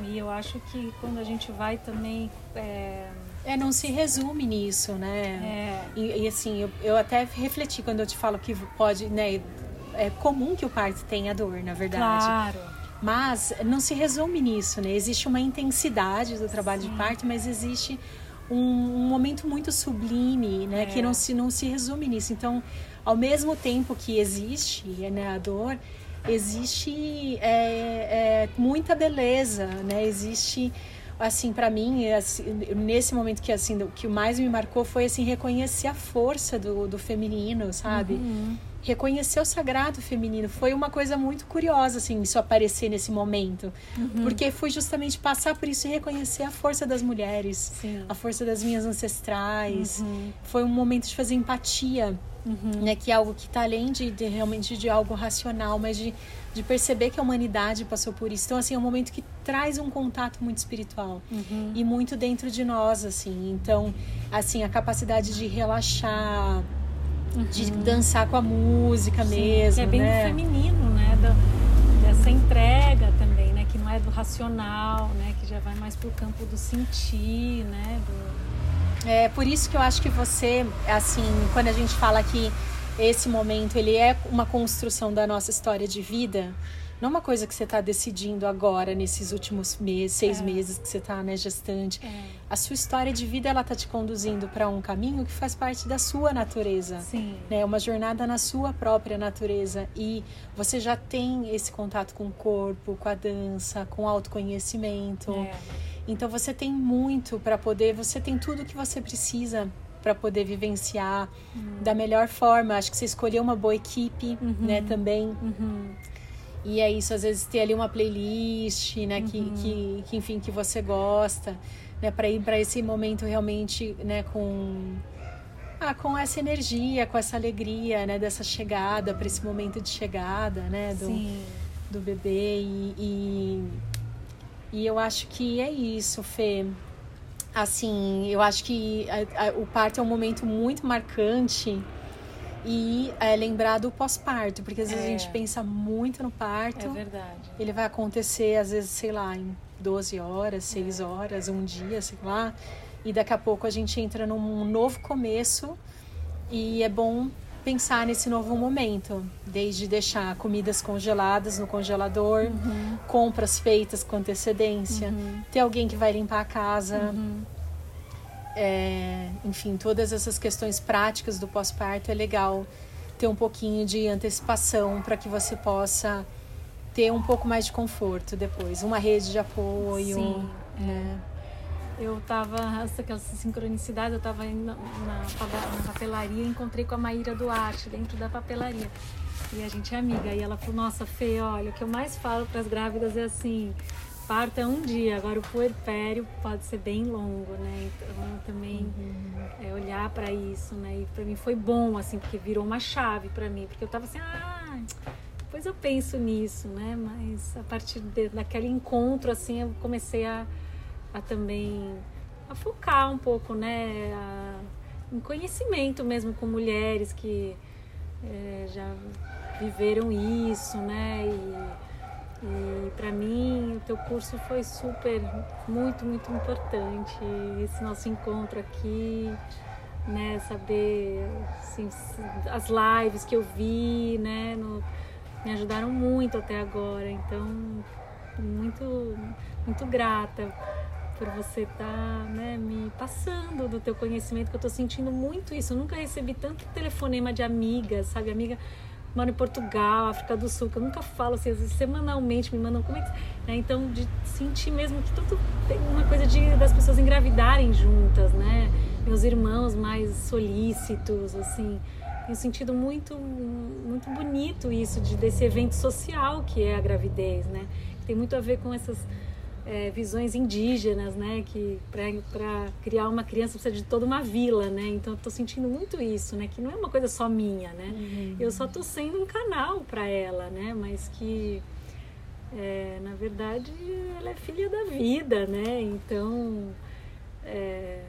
E, e eu acho que quando a gente vai também é, é, não se resume nisso, né? É. E, e, assim, eu, eu até refleti quando eu te falo que pode, né? É comum que o parto tenha dor, na verdade. Claro. Mas não se resume nisso, né? Existe uma intensidade do trabalho Sim. de parto, mas existe um, um momento muito sublime, né? É. Que não se, não se resume nisso. Então, ao mesmo tempo que existe né, a dor, existe é, é, muita beleza, né? Existe assim para mim assim, nesse momento que assim o que mais me marcou foi assim reconhecer a força do, do feminino sabe uhum reconhecer o sagrado feminino. Foi uma coisa muito curiosa, assim, isso aparecer nesse momento. Uhum. Porque foi justamente passar por isso e reconhecer a força das mulheres, Sim. a força das minhas ancestrais. Uhum. Foi um momento de fazer empatia, uhum. né? Que é algo que está além de, de, realmente de algo racional, mas de, de perceber que a humanidade passou por isso. Então, assim, é um momento que traz um contato muito espiritual uhum. e muito dentro de nós, assim. Então, assim, a capacidade de relaxar uhum. de dançar com a música Sim, mesmo. é bem né? feminino, né? Do, dessa entrega também, né? Que não é do racional, né? Que já vai mais pro campo do sentir, né? Do... É por isso que eu acho que você, assim, quando a gente fala que esse momento ele é uma construção da nossa história de vida, não é uma coisa que você está decidindo agora, nesses últimos meses, seis é. meses que você está né, gestante. É. A sua história de vida, ela está te conduzindo para um caminho que faz parte da sua natureza. Sim. Né? Uma jornada na sua própria natureza. E você já tem esse contato com o corpo, com a dança, com o autoconhecimento. É. Então você tem muito para poder, você tem tudo que você precisa para poder vivenciar uhum. da melhor forma. Acho que você escolheu uma boa equipe, uhum. né, também. Uhum. E é isso, às vezes ter ali uma playlist, né, que, uhum. que, que, enfim, que você gosta, né, para ir para esse momento realmente, né, com ah, com essa energia, com essa alegria, né, dessa chegada, para esse momento de chegada, né, do, Sim. do bebê e, e, e eu acho que é isso, Fê. Assim, eu acho que a, a, o parto é um momento muito marcante e é, lembrar do pós-parto, porque às vezes é. a gente pensa muito no parto. É verdade. Ele vai acontecer, às vezes, sei lá, em 12 horas, 6 é. horas, um dia, sei lá. E daqui a pouco a gente entra num novo começo e é bom pensar nesse novo momento, desde deixar comidas congeladas no congelador, uhum. compras feitas com antecedência, uhum. ter alguém que vai limpar a casa. Uhum. É, enfim, todas essas questões práticas do pós-parto é legal ter um pouquinho de antecipação para que você possa ter um pouco mais de conforto depois, uma rede de apoio. Sim, né? é. Eu tava, aquela sincronicidade, eu tava indo na, na, na papelaria e encontrei com a Maíra Duarte dentro da papelaria. E a gente é amiga. E ela falou: Nossa, Fê, olha, o que eu mais falo para as grávidas é assim: parto é um dia, agora o puerpério pode ser bem longo, né? Então também uhum. é olhar para isso, né? E para mim foi bom assim, porque virou uma chave para mim, porque eu tava assim, ah, depois eu penso nisso, né? Mas a partir de, daquele encontro assim, eu comecei a, a também a focar um pouco, né? A, em conhecimento mesmo com mulheres que é, já viveram isso, né? E, e para mim, o teu curso foi super, muito, muito importante. Esse nosso encontro aqui, né? Saber assim, as lives que eu vi, né? No, me ajudaram muito até agora. Então, muito, muito grata por você estar tá, né, me passando do teu conhecimento, que eu estou sentindo muito isso. Eu nunca recebi tanto telefonema de amigas, sabe? Amiga moro em Portugal, África do Sul, que eu nunca falo assim, às vezes semanalmente me mandam como é que. Né? Então, de sentir mesmo que tudo tem uma coisa de das pessoas engravidarem juntas, né? Meus irmãos mais solícitos, assim. Tenho sentido muito, muito bonito isso de, desse evento social que é a gravidez, né? Tem muito a ver com essas é, visões indígenas, né? Que para criar uma criança precisa de toda uma vila, né? Então eu tô sentindo muito isso, né? Que não é uma coisa só minha, né? Uhum. Eu só tô sendo um canal para ela, né? Mas que é, na verdade ela é filha da vida, né? Então é,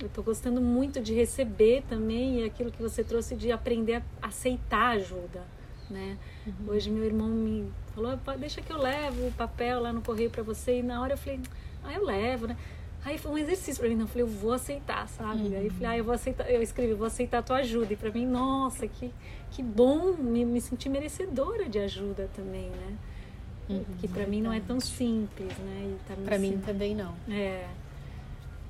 eu tô gostando muito de receber também e aquilo que você trouxe de aprender a aceitar ajuda, né? Uhum. Hoje meu irmão me falou, deixa que eu levo o papel lá no correio para você. E na hora eu falei, ah, eu levo, né? Aí foi um exercício para mim, não, eu falei, eu vou aceitar, sabe? Uhum. Aí eu falei, ah, eu vou aceitar, eu escrevi, eu vou aceitar a tua ajuda. E para mim, nossa, que, que bom me, me sentir merecedora de ajuda também, né? Uhum, que para mim não é tão simples, né? Tá para mim também não. É.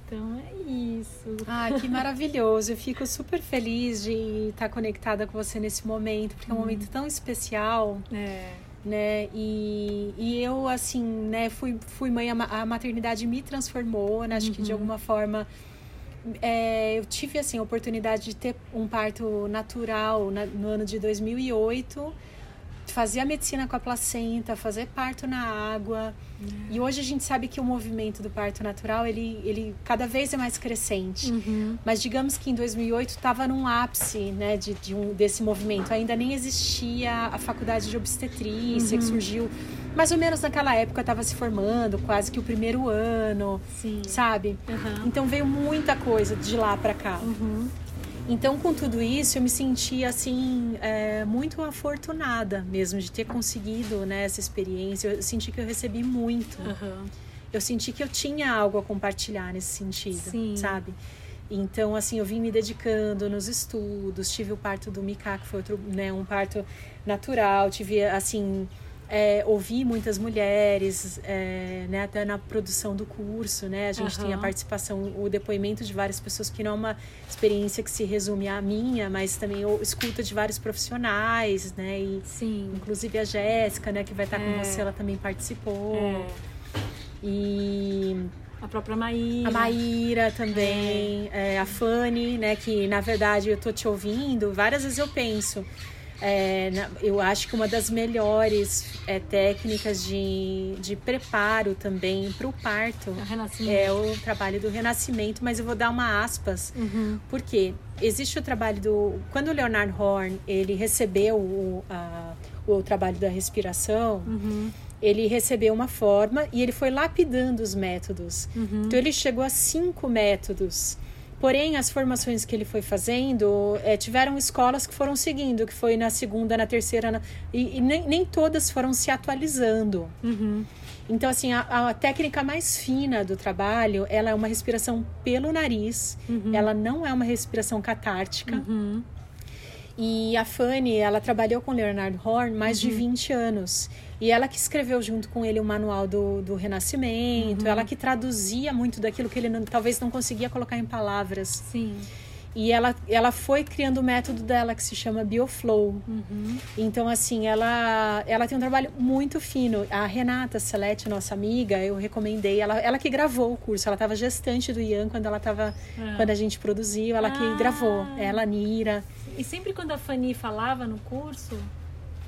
Então é isso. Ah, que maravilhoso. Eu fico super feliz de estar conectada com você nesse momento, porque é um momento uhum. tão especial. É né? E, e eu, assim, né, fui, fui mãe, a maternidade me transformou, né? Acho uhum. que de uhum. alguma forma é, eu tive, assim, a oportunidade de ter um parto natural na, no ano de 2008 fazer a medicina com a placenta, fazer parto na água. Uhum. E hoje a gente sabe que o movimento do parto natural, ele, ele cada vez é mais crescente. Uhum. Mas digamos que em 2008 estava num ápice né, de, de um, desse movimento. Ainda nem existia a faculdade de obstetrícia, uhum. que surgiu mais ou menos naquela época estava se formando, quase que o primeiro ano, Sim. sabe? Então veio muita coisa de lá para cá. Então, com tudo isso, eu me senti assim é, muito afortunada mesmo de ter conseguido né, essa experiência. Eu senti que eu recebi muito. Uhum. Eu senti que eu tinha algo a compartilhar nesse sentido, Sim. sabe? Então, assim, eu vim me dedicando nos estudos. Tive o parto do Mika, que foi outro, né, um parto natural. Tive, assim, é, ouvi muitas mulheres, é, né, até na produção do curso, né, a gente uhum. tem a participação, o depoimento de várias pessoas que não é uma experiência que se resume à minha, mas também escuta de vários profissionais, né, e Sim. inclusive a Jéssica, né, que vai estar é. com você, ela também participou. É. E a própria Maíra. A Maíra também, é. É, a Fanny, né? Que na verdade eu tô te ouvindo, várias vezes eu penso. É, eu acho que uma das melhores é, técnicas de, de preparo também para o parto é o trabalho do renascimento, mas eu vou dar uma aspas, uhum. porque existe o trabalho do. Quando o Leonard Horn ele recebeu o, a, o trabalho da respiração. Uhum ele recebeu uma forma e ele foi lapidando os métodos. Uhum. Então ele chegou a cinco métodos. Porém, as formações que ele foi fazendo é, tiveram escolas que foram seguindo, que foi na segunda, na terceira, na, e, e nem, nem, todas foram se atualizando. Uhum. Então, assim, a, a, técnica mais fina do trabalho, ela é uma respiração pelo nariz, uhum. ela não é uma respiração catártica. Uhum. E a Fanny, ela trabalhou com Leonard Horn mais de 20 uhum. anos. E ela que escreveu junto com ele o manual do, do Renascimento, uhum. ela que traduzia muito daquilo que ele não, talvez não conseguia colocar em palavras. Sim. E ela, ela foi criando o método dela que se chama Bioflow. Uhum. Então, assim, ela, ela tem um trabalho muito fino. A Renata Celeste, nossa amiga, eu recomendei. Ela, ela que gravou o curso. Ela estava gestante do Ian quando ela tava, é. quando a gente produziu. Ela ah. que gravou. Ela, Nira. E sempre quando a Fanny falava no curso,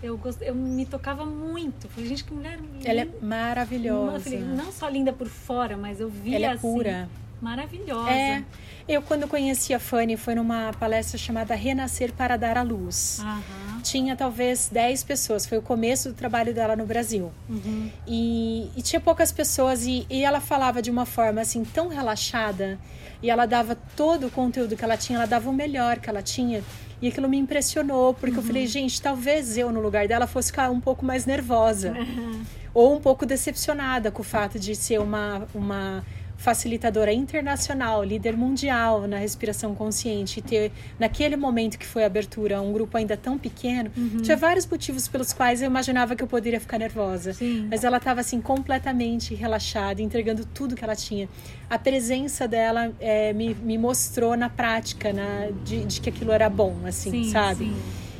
eu, gost... eu me tocava muito. Falei, gente, que mulher linda. Ela é maravilhosa. Falei, não só linda por fora, mas eu via Ela é assim, pura. Maravilhosa. É. Eu, quando conheci a Fanny, foi numa palestra chamada Renascer para Dar à Luz. Uhum. Tinha talvez 10 pessoas, foi o começo do trabalho dela no Brasil. Uhum. E, e, tinha poucas pessoas, e, e ela falava de uma forma assim tão relaxada, e ela dava todo o conteúdo que ela tinha, ela dava o melhor que ela tinha. E aquilo me impressionou, porque uhum. eu falei, gente, talvez eu no lugar dela fosse ficar um pouco mais nervosa. Uhum. Ou um pouco decepcionada com o fato de ser uma, uma facilitadora internacional, líder mundial na respiração consciente, e ter, naquele momento que foi a abertura, um grupo ainda tão pequeno, uhum. tinha vários motivos pelos quais eu imaginava que eu poderia ficar nervosa. Sim. Mas ela estava, assim, completamente relaxada, entregando tudo que ela tinha. A presença dela é, me, me mostrou na prática na, de, de, que aquilo era bom, assim, sim, sabe? Sim.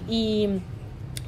E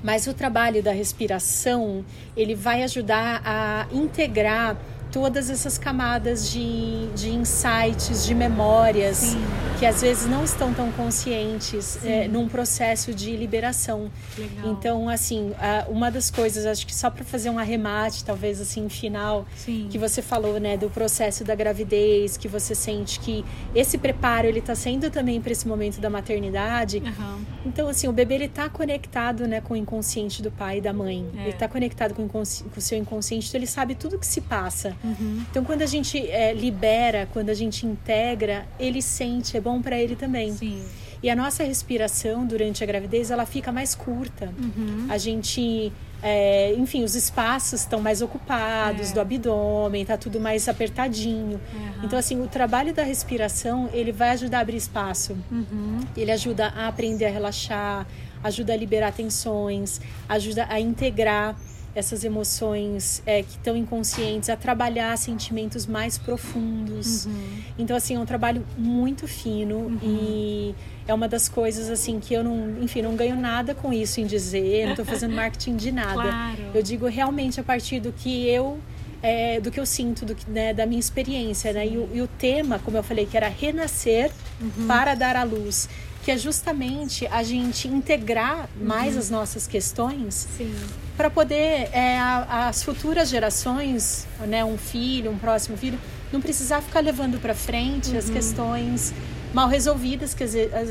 mas o trabalho da respiração ele vai ajudar a integrar todas essas camadas de, de insights, de memórias, Sim. que às vezes não estão tão conscientes é, num processo de liberação. Legal. Então, assim, uma das coisas, acho que só para fazer um arremate, talvez assim, final, Sim. que você falou, né, do processo da gravidez, que você sente que esse preparo, ele está sendo também para esse momento da maternidade. Uhum. Então, assim, o bebê, ele está conectado, né, com o inconsciente do pai e da mãe. É. Ele está conectado com o, com o seu inconsciente, então ele sabe tudo que se passa. Uhum. Então, quando a gente é, libera, quando a gente integra, ele sente, é bom para ele também. Sim. E a nossa respiração durante a gravidez, ela fica mais curta. Uhum. A gente, é, enfim, os espaços estão mais ocupados é. do abdômen, tá tudo mais apertadinho. Uhum. Então, assim, o trabalho da respiração, ele vai ajudar a abrir espaço. Uhum. Ele ajuda a aprender a relaxar, ajuda a liberar tensões, ajuda a integrar essas emoções é, que estão inconscientes, a trabalhar sentimentos mais profundos. Uhum. Então, assim, é um trabalho muito fino uhum. e é uma das coisas, assim, que eu não, enfim, não ganho nada com isso em dizer, não estou fazendo marketing de nada. Claro. Eu digo realmente a partir do que eu é, do que eu sinto, do que, né, da minha experiência. Né? E, o, e, o, tema, como eu falei, que era renascer uhum. para dar à luz que é justamente a gente integrar mais uhum. as nossas questões Sim para poder é, a, as futuras gerações, né, um filho, um próximo filho, não precisar ficar levando para frente uhum. as questões mal resolvidas que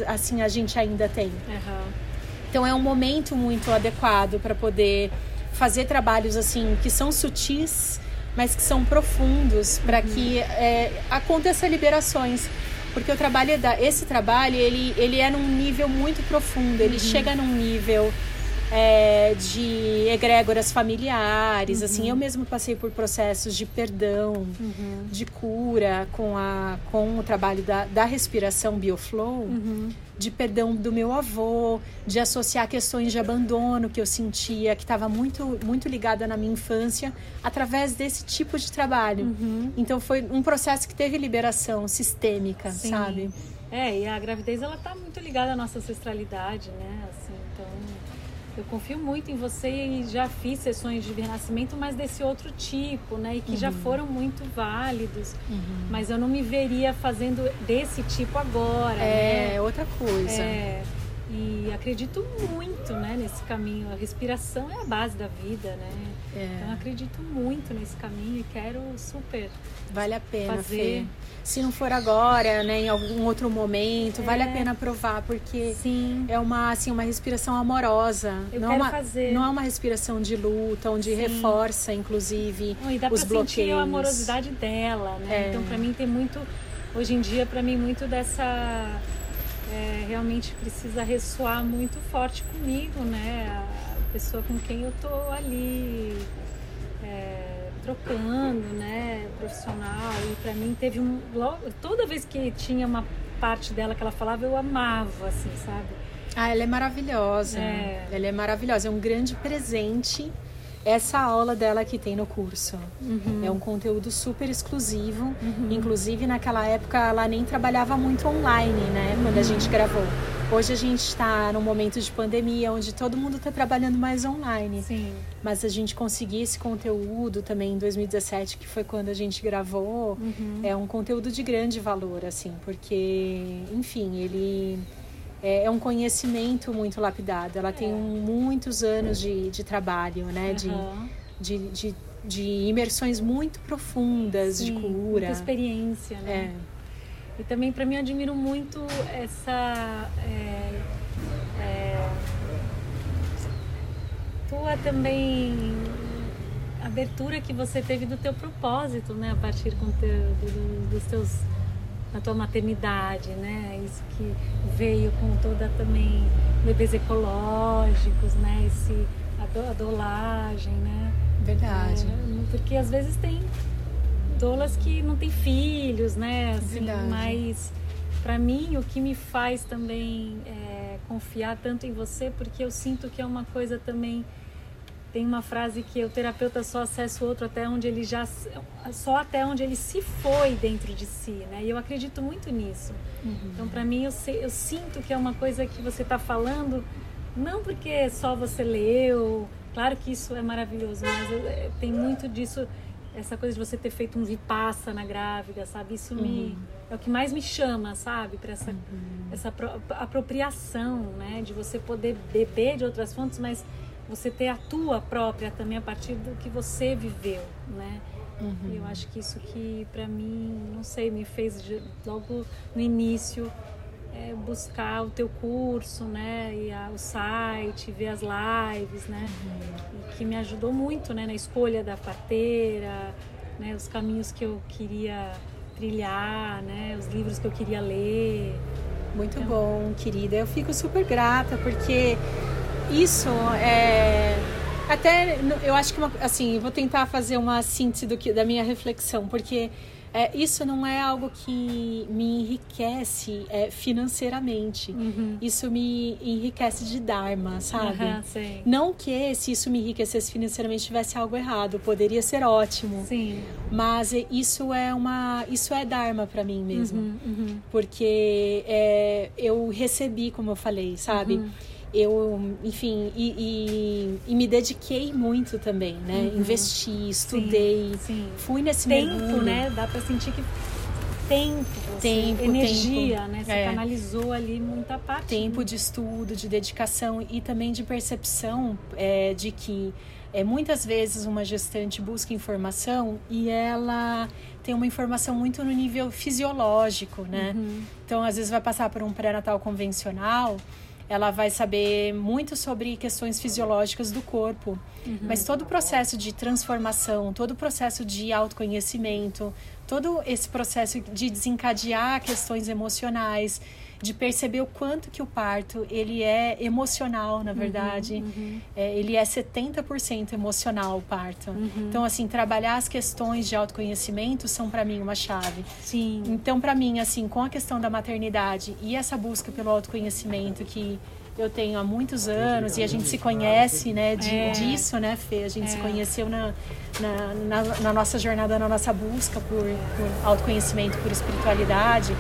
assim a gente ainda tem. Uhum. Então é um momento muito adequado para poder fazer trabalhos assim que são sutis, mas que são profundos para uhum. que é, aconteça liberações porque o trabalho da esse trabalho ele ele é num nível muito profundo ele uhum. chega num nível é, de egrégoras familiares, assim, uhum. assim, eu mesmo passei por processos de perdão, uhum. de cura com, a, com o trabalho da, da respiração Bioflow, uhum. de perdão do meu avô, de associar questões de abandono que eu sentia, que estava muito, muito ligada na minha infância, através desse tipo de trabalho. Uhum. Então foi um processo que teve liberação sistêmica, Sim. sabe? É, e a gravidez ela tá muito ligada à nossa ancestralidade, né? Assim, então eu confio muito em você e já fiz sessões de renascimento, mas desse outro tipo, né? E que uhum. já foram muito válidos. Uhum. Mas eu não me veria fazendo desse tipo agora. É, né? outra coisa. É, e acredito muito né, nesse caminho. A respiração é a base da vida, né? É. Então acredito muito nesse caminho e quero super. Vale a pena, fazer. Fê. Se não for agora, né, em algum outro momento, é. vale a é. pena provar, porque Sim. é uma, assim, uma respiração amorosa. Eu não quero é uma, fazer. Não é uma respiração de luta, onde Sim. reforça, inclusive, não, e dá os bloqueios. sentir a amorosidade dela, né? É. Então, para mim, tem muito... Hoje em dia, para mim, muito dessa é, realmente precisa ressoar muito forte comigo, né? A pessoa com quem eu tô ali é, trocando, né? Profissional. E para mim teve um. Toda vez que tinha uma parte dela que ela falava, eu amava, assim, sabe? Ah, ela é maravilhosa. É. Ela é maravilhosa. É um grande presente essa aula dela que tem no curso. Uhum. É um conteúdo super exclusivo. Uhum. Inclusive, naquela época, ela nem trabalhava muito online, né? Uhum. Quando a gente gravou. Hoje a gente está num momento de pandemia onde todo mundo está trabalhando mais online. Sim. Mas a gente conseguir esse conteúdo também em 2017, que foi quando a gente gravou, uhum. é um conteúdo de grande valor, assim, porque, enfim, ele é, é, um conhecimento muito lapidado. Ela tem um, muitos anos de, de trabalho, né? Uhum. De, de, de, de, imersões muito profundas, Sim, de cura. Muita experiência, né? É. E também, para mim, eu admiro muito essa... É, é, tua também abertura que você teve do teu propósito, né? A partir com teu, do, dos teus na tua maternidade, né? Isso que veio com toda também bebês ecológicos, né? Esse a dolagem, né? Verdade. É, porque às vezes tem dolas que não tem filhos, né? Assim, Verdade. Mas para mim o que me faz também é, confiar tanto em você, porque eu sinto que é uma coisa também tem uma frase que o terapeuta só acessa o outro até onde ele já só até onde ele se foi dentro de si, né? E eu acredito muito nisso. Uhum. Então, para mim, eu, sei, eu sinto que é uma coisa que você está falando não porque só você leu. Claro que isso é maravilhoso, mas eu, é, tem muito disso essa coisa de você ter feito um vipassa na grávida, sabe? Isso uhum. me é o que mais me chama, sabe? Para essa uhum. essa apropriação, né? De você poder beber de outras fontes, mas você ter a tua própria também a partir do que você viveu, né? Uhum. Eu acho que isso que para mim, não sei, me fez logo no início é, buscar o teu curso, né? E a, o site, ver as lives, né? Uhum. E que me ajudou muito, né? Na escolha da parteira, né? Os caminhos que eu queria trilhar, né? Os livros que eu queria ler. Muito então... bom, querida. Eu fico super grata porque isso é até eu acho que uma, assim vou tentar fazer uma síntese do que da minha reflexão porque é, isso não é algo que me enriquece é, financeiramente. Uhum. Isso me enriquece de Dharma, sabe? Uhum, não que se isso me enriquecesse financeiramente tivesse algo errado, poderia ser ótimo. Sim. Mas isso é uma, isso é Dharma para mim mesmo, uhum, uhum, porque é, eu recebi, como eu falei, sabe? Eu, enfim, e, e, e, me dediquei muito também, né? Uhum. Investi, estudei, sim, sim. fui nesse tempo, mergulho. né? Dá para sentir que tempo, tempo, energia, tempo. né? Você é. canalizou ali muita parte. Tempo de estudo, de dedicação e também de percepção é, de que é, muitas vezes uma gestante busca informação e ela tem uma informação muito no nível fisiológico, né? Uhum. Então, às vezes vai passar por um pré-natal convencional ela vai saber muito sobre questões fisiológicas do corpo. Uhum. Mas todo o processo de transformação, todo o processo de autoconhecimento, todo esse processo de desencadear questões emocionais, de perceber o quanto que o parto ele é emocional, na uhum, verdade. Uhum, uhum. É, ele é 70% emocional o parto. Uhum. Então, assim, trabalhar as questões de autoconhecimento são para mim uma chave. Sim. Então, para mim, assim, com a questão da maternidade e essa busca pelo autoconhecimento que eu tenho há muitos anos e a gente se conhece, né, de, é. disso, né, Fê? A gente é. se conheceu na, na, na, na, nossa jornada, na nossa busca por, por autoconhecimento, por espiritualidade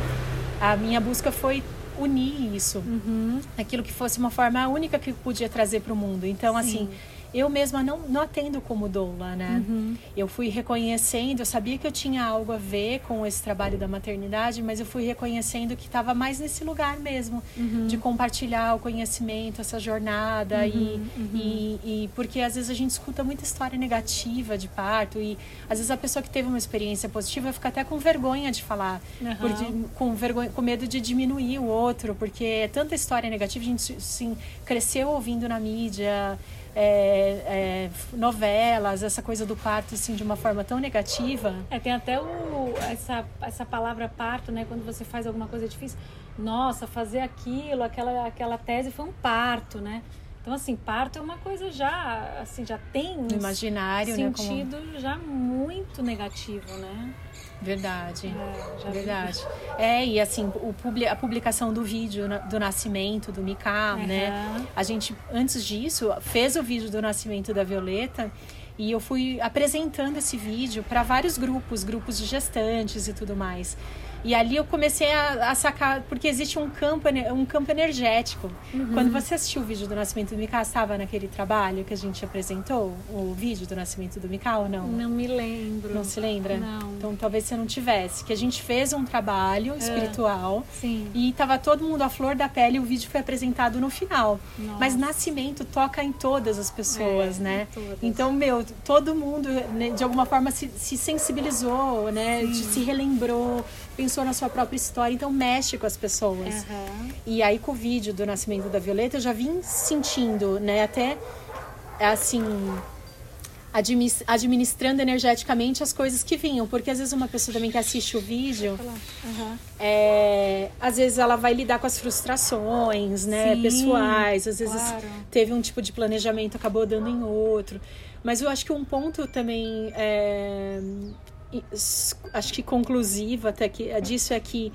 a minha busca foi unir isso, Uhum. aquilo que fosse uma forma única que eu podia trazer para o mundo. Então, Sim. assim, eu mesma não, não atendo como doula, né? Uhum. Eu fui reconhecendo, eu sabia que eu tinha algo a ver com esse trabalho da maternidade, mas eu fui reconhecendo que estava mais nesse lugar mesmo, Uhum. de compartilhar o conhecimento, essa jornada e, uhum. e, e porque às vezes a gente escuta muita história negativa de parto e às vezes a pessoa que teve uma experiência positiva fica até com vergonha de falar, por com vergonha, com medo de diminuir o outro, porque é tanta história negativa, a gente assim, cresceu ouvindo na mídia é, é, novelas, essa coisa do parto assim de uma forma tão negativa. É, tem até o, essa, essa palavra parto, né? Quando você faz alguma coisa difícil. Nossa, fazer aquilo, aquela, aquela tese foi um parto, né? Então, assim, parto é uma coisa já, assim, já tem um imaginário, né? Como... sentido já muito negativo, né? Verdade. É, vi. Verdade. É, e assim, o a publicação do vídeo do nascimento do Mika, né? Aham. A gente, antes disso, fez o vídeo do nascimento da Violeta e eu fui apresentando esse vídeo para vários grupos, grupos de gestantes e tudo mais. E ali eu comecei a, a sacar, porque existe um campo, um campo energético. Uhum. Quando você assistiu o vídeo do nascimento do Mika, estava naquele trabalho que a gente apresentou? O vídeo do nascimento do Mika ou não? Não me lembro. Não se lembra? Não. Então talvez você não tivesse. Que a gente fez um trabalho É. espiritual Sim. e tava todo mundo à flor da pele e o vídeo foi apresentado no final. Nossa. Mas nascimento toca em todas as pessoas, É, né? em todas. Então, meu, todo mundo né, de alguma forma se, se sensibilizou, né? De- Se relembrou, pensou na sua própria história. Então mexe com as pessoas. Aham. E aí com o vídeo do nascimento da Violeta eu já vim sentindo, né, até assim administrando energeticamente as coisas que vinham, porque às vezes uma pessoa também que assiste o vídeo, Aham. é, às vezes ela vai lidar com as frustrações, né, Sim, pessoais, às vezes claro. teve um tipo de planejamento acabou dando em outro, mas eu acho que um ponto também é, acho que conclusivo até que disso é que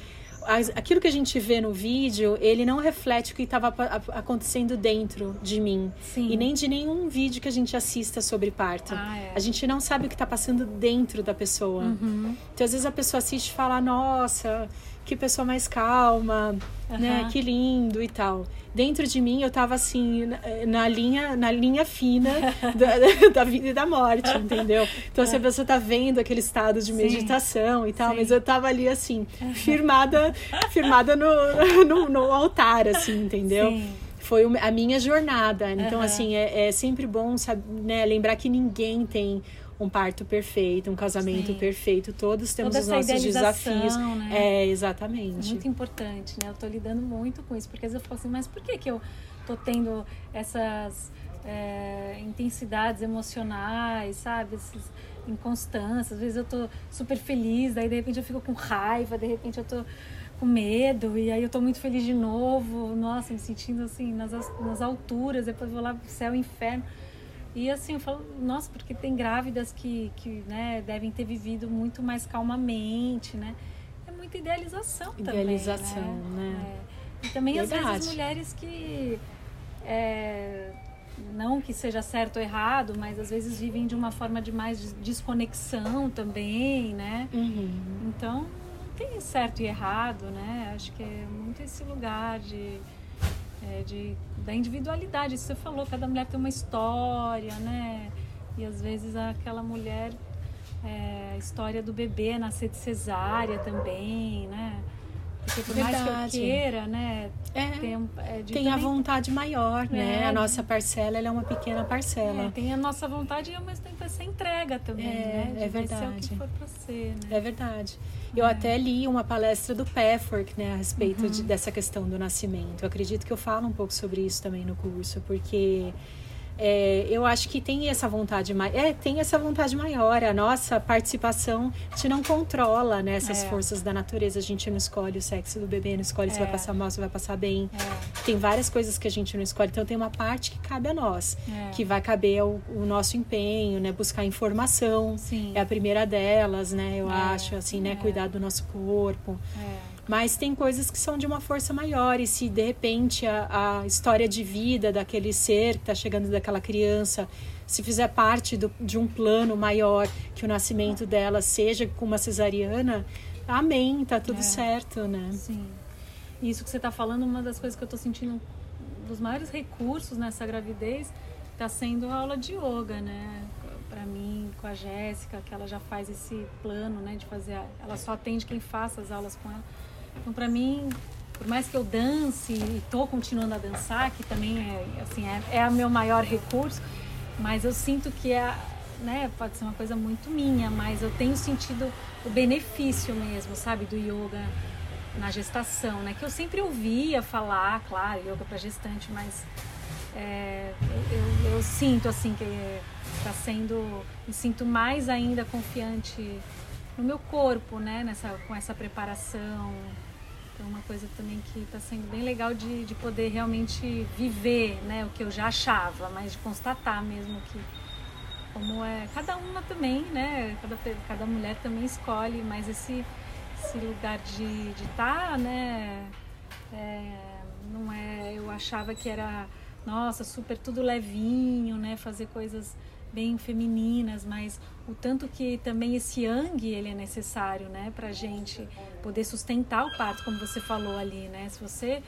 aquilo que a gente vê no vídeo, ele não reflete o que estava acontecendo dentro de mim. Sim. E nem de nenhum vídeo que a gente assista sobre parto. Ah, é. A gente não sabe o que está passando dentro da pessoa. Uhum. Então, às vezes a pessoa assiste e fala, nossa, que pessoa mais calma, né? Aham. Que lindo e tal. Dentro de mim eu tava assim, na, na linha, na linha fina da, da vida e da morte, entendeu? Então, se a pessoa tá vendo aquele estado de Sim. meditação e tal, Sim. mas eu tava ali assim, firmada, firmada no, no, no altar, assim, entendeu? Sim. foi a minha jornada. Então, Aham. assim, é, é sempre bom sabe, né, lembrar que ninguém tem um parto perfeito, um casamento Sim. perfeito. Todos temos Toda os nossos desafios. né? É, exatamente. Muito importante, né? Eu tô lidando muito com isso, porque às vezes eu falo assim, mas por que que eu tô tendo essas é, intensidades emocionais, sabe? Essas inconstâncias. Às vezes eu tô super feliz, daí de repente eu fico com raiva, de repente eu tô com medo, e aí eu tô muito feliz de novo, nossa, me sentindo assim nas, as- nas alturas, depois vou lá pro céu, inferno. E assim, eu falo, nossa, porque tem grávidas que, que né, devem ter vivido muito mais calmamente, né? É muita idealização também. Idealização, né? É. E também, às vezes, Verdade. mulheres que. é, não que seja certo ou errado, mas às vezes vivem de uma forma de mais des- desconexão também, né? Uhum. Então, não tem certo e errado, né? Acho que é muito esse lugar de, é, de da individualidade. Isso você falou, cada mulher tem uma história, né? E às vezes aquela mulher, é, a história do bebê nascer de cesárea também, né? Porque por mais que eu Verdade. queira, né? É, Tem, um- é, tem a vontade maior, né? É. A nossa parcela ela é uma pequena parcela. É, tem a nossa vontade e ao mesmo tempo essa entrega também, É, né? De é vai ser o verdade. que for pra ser, né? É verdade. Eu É. até li uma palestra do Pathwork, né, a respeito Uhum. de- dessa questão do nascimento. Eu acredito que eu falo um pouco sobre isso também no curso, porque é, eu acho que tem essa vontade maior. É, tem essa vontade maior. A nossa participação gente não controla né, essas É. forças da natureza. A gente não escolhe o sexo do bebê, não escolhe se É. vai passar mal, se vai passar bem. É, Tem várias coisas que a gente não escolhe. Então tem uma parte que cabe a nós, é. que vai caber ao, o nosso empenho, né, buscar informação. Sim. É a primeira delas, né? Eu É, acho, assim, né? é. Cuidar do nosso corpo. é. Mas tem coisas que são de uma força maior. E se de repente a, a história de vida daquele ser que está chegando daquela criança, se fizer parte do- de um plano maior, que o nascimento dela seja com uma cesariana, amém, tá tudo É. certo, né? Sim. isso que você está falando, uma das coisas que eu estou sentindo dos maiores recursos nessa gravidez está sendo a aula de yoga, né? Para mim, com a Jéssica, que ela já faz esse plano, né, de fazer, a, ela só atende quem faça as aulas com ela. Então, para mim, por mais que eu dance e estou continuando a dançar, que também é assim é, é o meu maior recurso, mas eu sinto que é, né, pode ser uma coisa muito minha, mas eu tenho sentido o benefício mesmo, sabe, do yoga na gestação, né? Que eu sempre ouvia falar, claro, yoga para gestante, mas é, eu, eu, sinto assim que está sendo, me sinto mais ainda confiante no meu corpo, né? Nessa, com essa preparação. Então, uma coisa também que está sendo bem legal de, de poder realmente viver, né? O que eu já achava, mas de constatar mesmo que como é cada uma também, né? Cada, cada mulher também escolhe, mas esse esse lugar de estar, tá, né? É, não é. Eu achava que era, nossa, super tudo levinho, né? Fazer coisas bem femininas, mas o tanto que também esse yang ele é necessário, né? Pra gente poder sustentar o parto, como você falou ali, né? Se você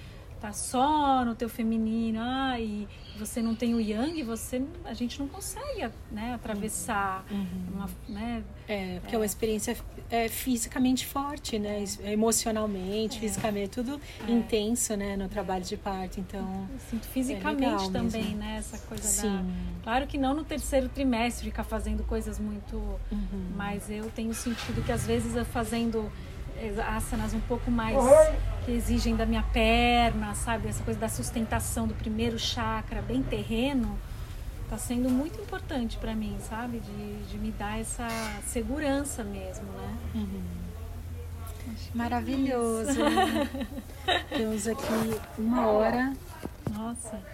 tá só no teu feminino, ah, e você não tem o yang, você a gente não consegue, né, atravessar uhum. uma, né? É, porque é, uma experiência é, fisicamente forte, né? É. Emocionalmente, é. fisicamente, tudo é. intenso, né, no trabalho de parto. Então, Eu sinto fisicamente também, mesmo. né, essa coisa Sim. da Claro que não no terceiro trimestre ficar fazendo coisas muito, uhum. mas eu tenho sentido que às vezes fazendo asanas um pouco mais que exigem da minha perna, sabe? Essa coisa da sustentação do primeiro chakra, bem terreno, tá sendo muito importante para mim, sabe? De, de me dar essa segurança mesmo, né? Uhum. Maravilhoso. É Temos aqui uma hora. Nossa.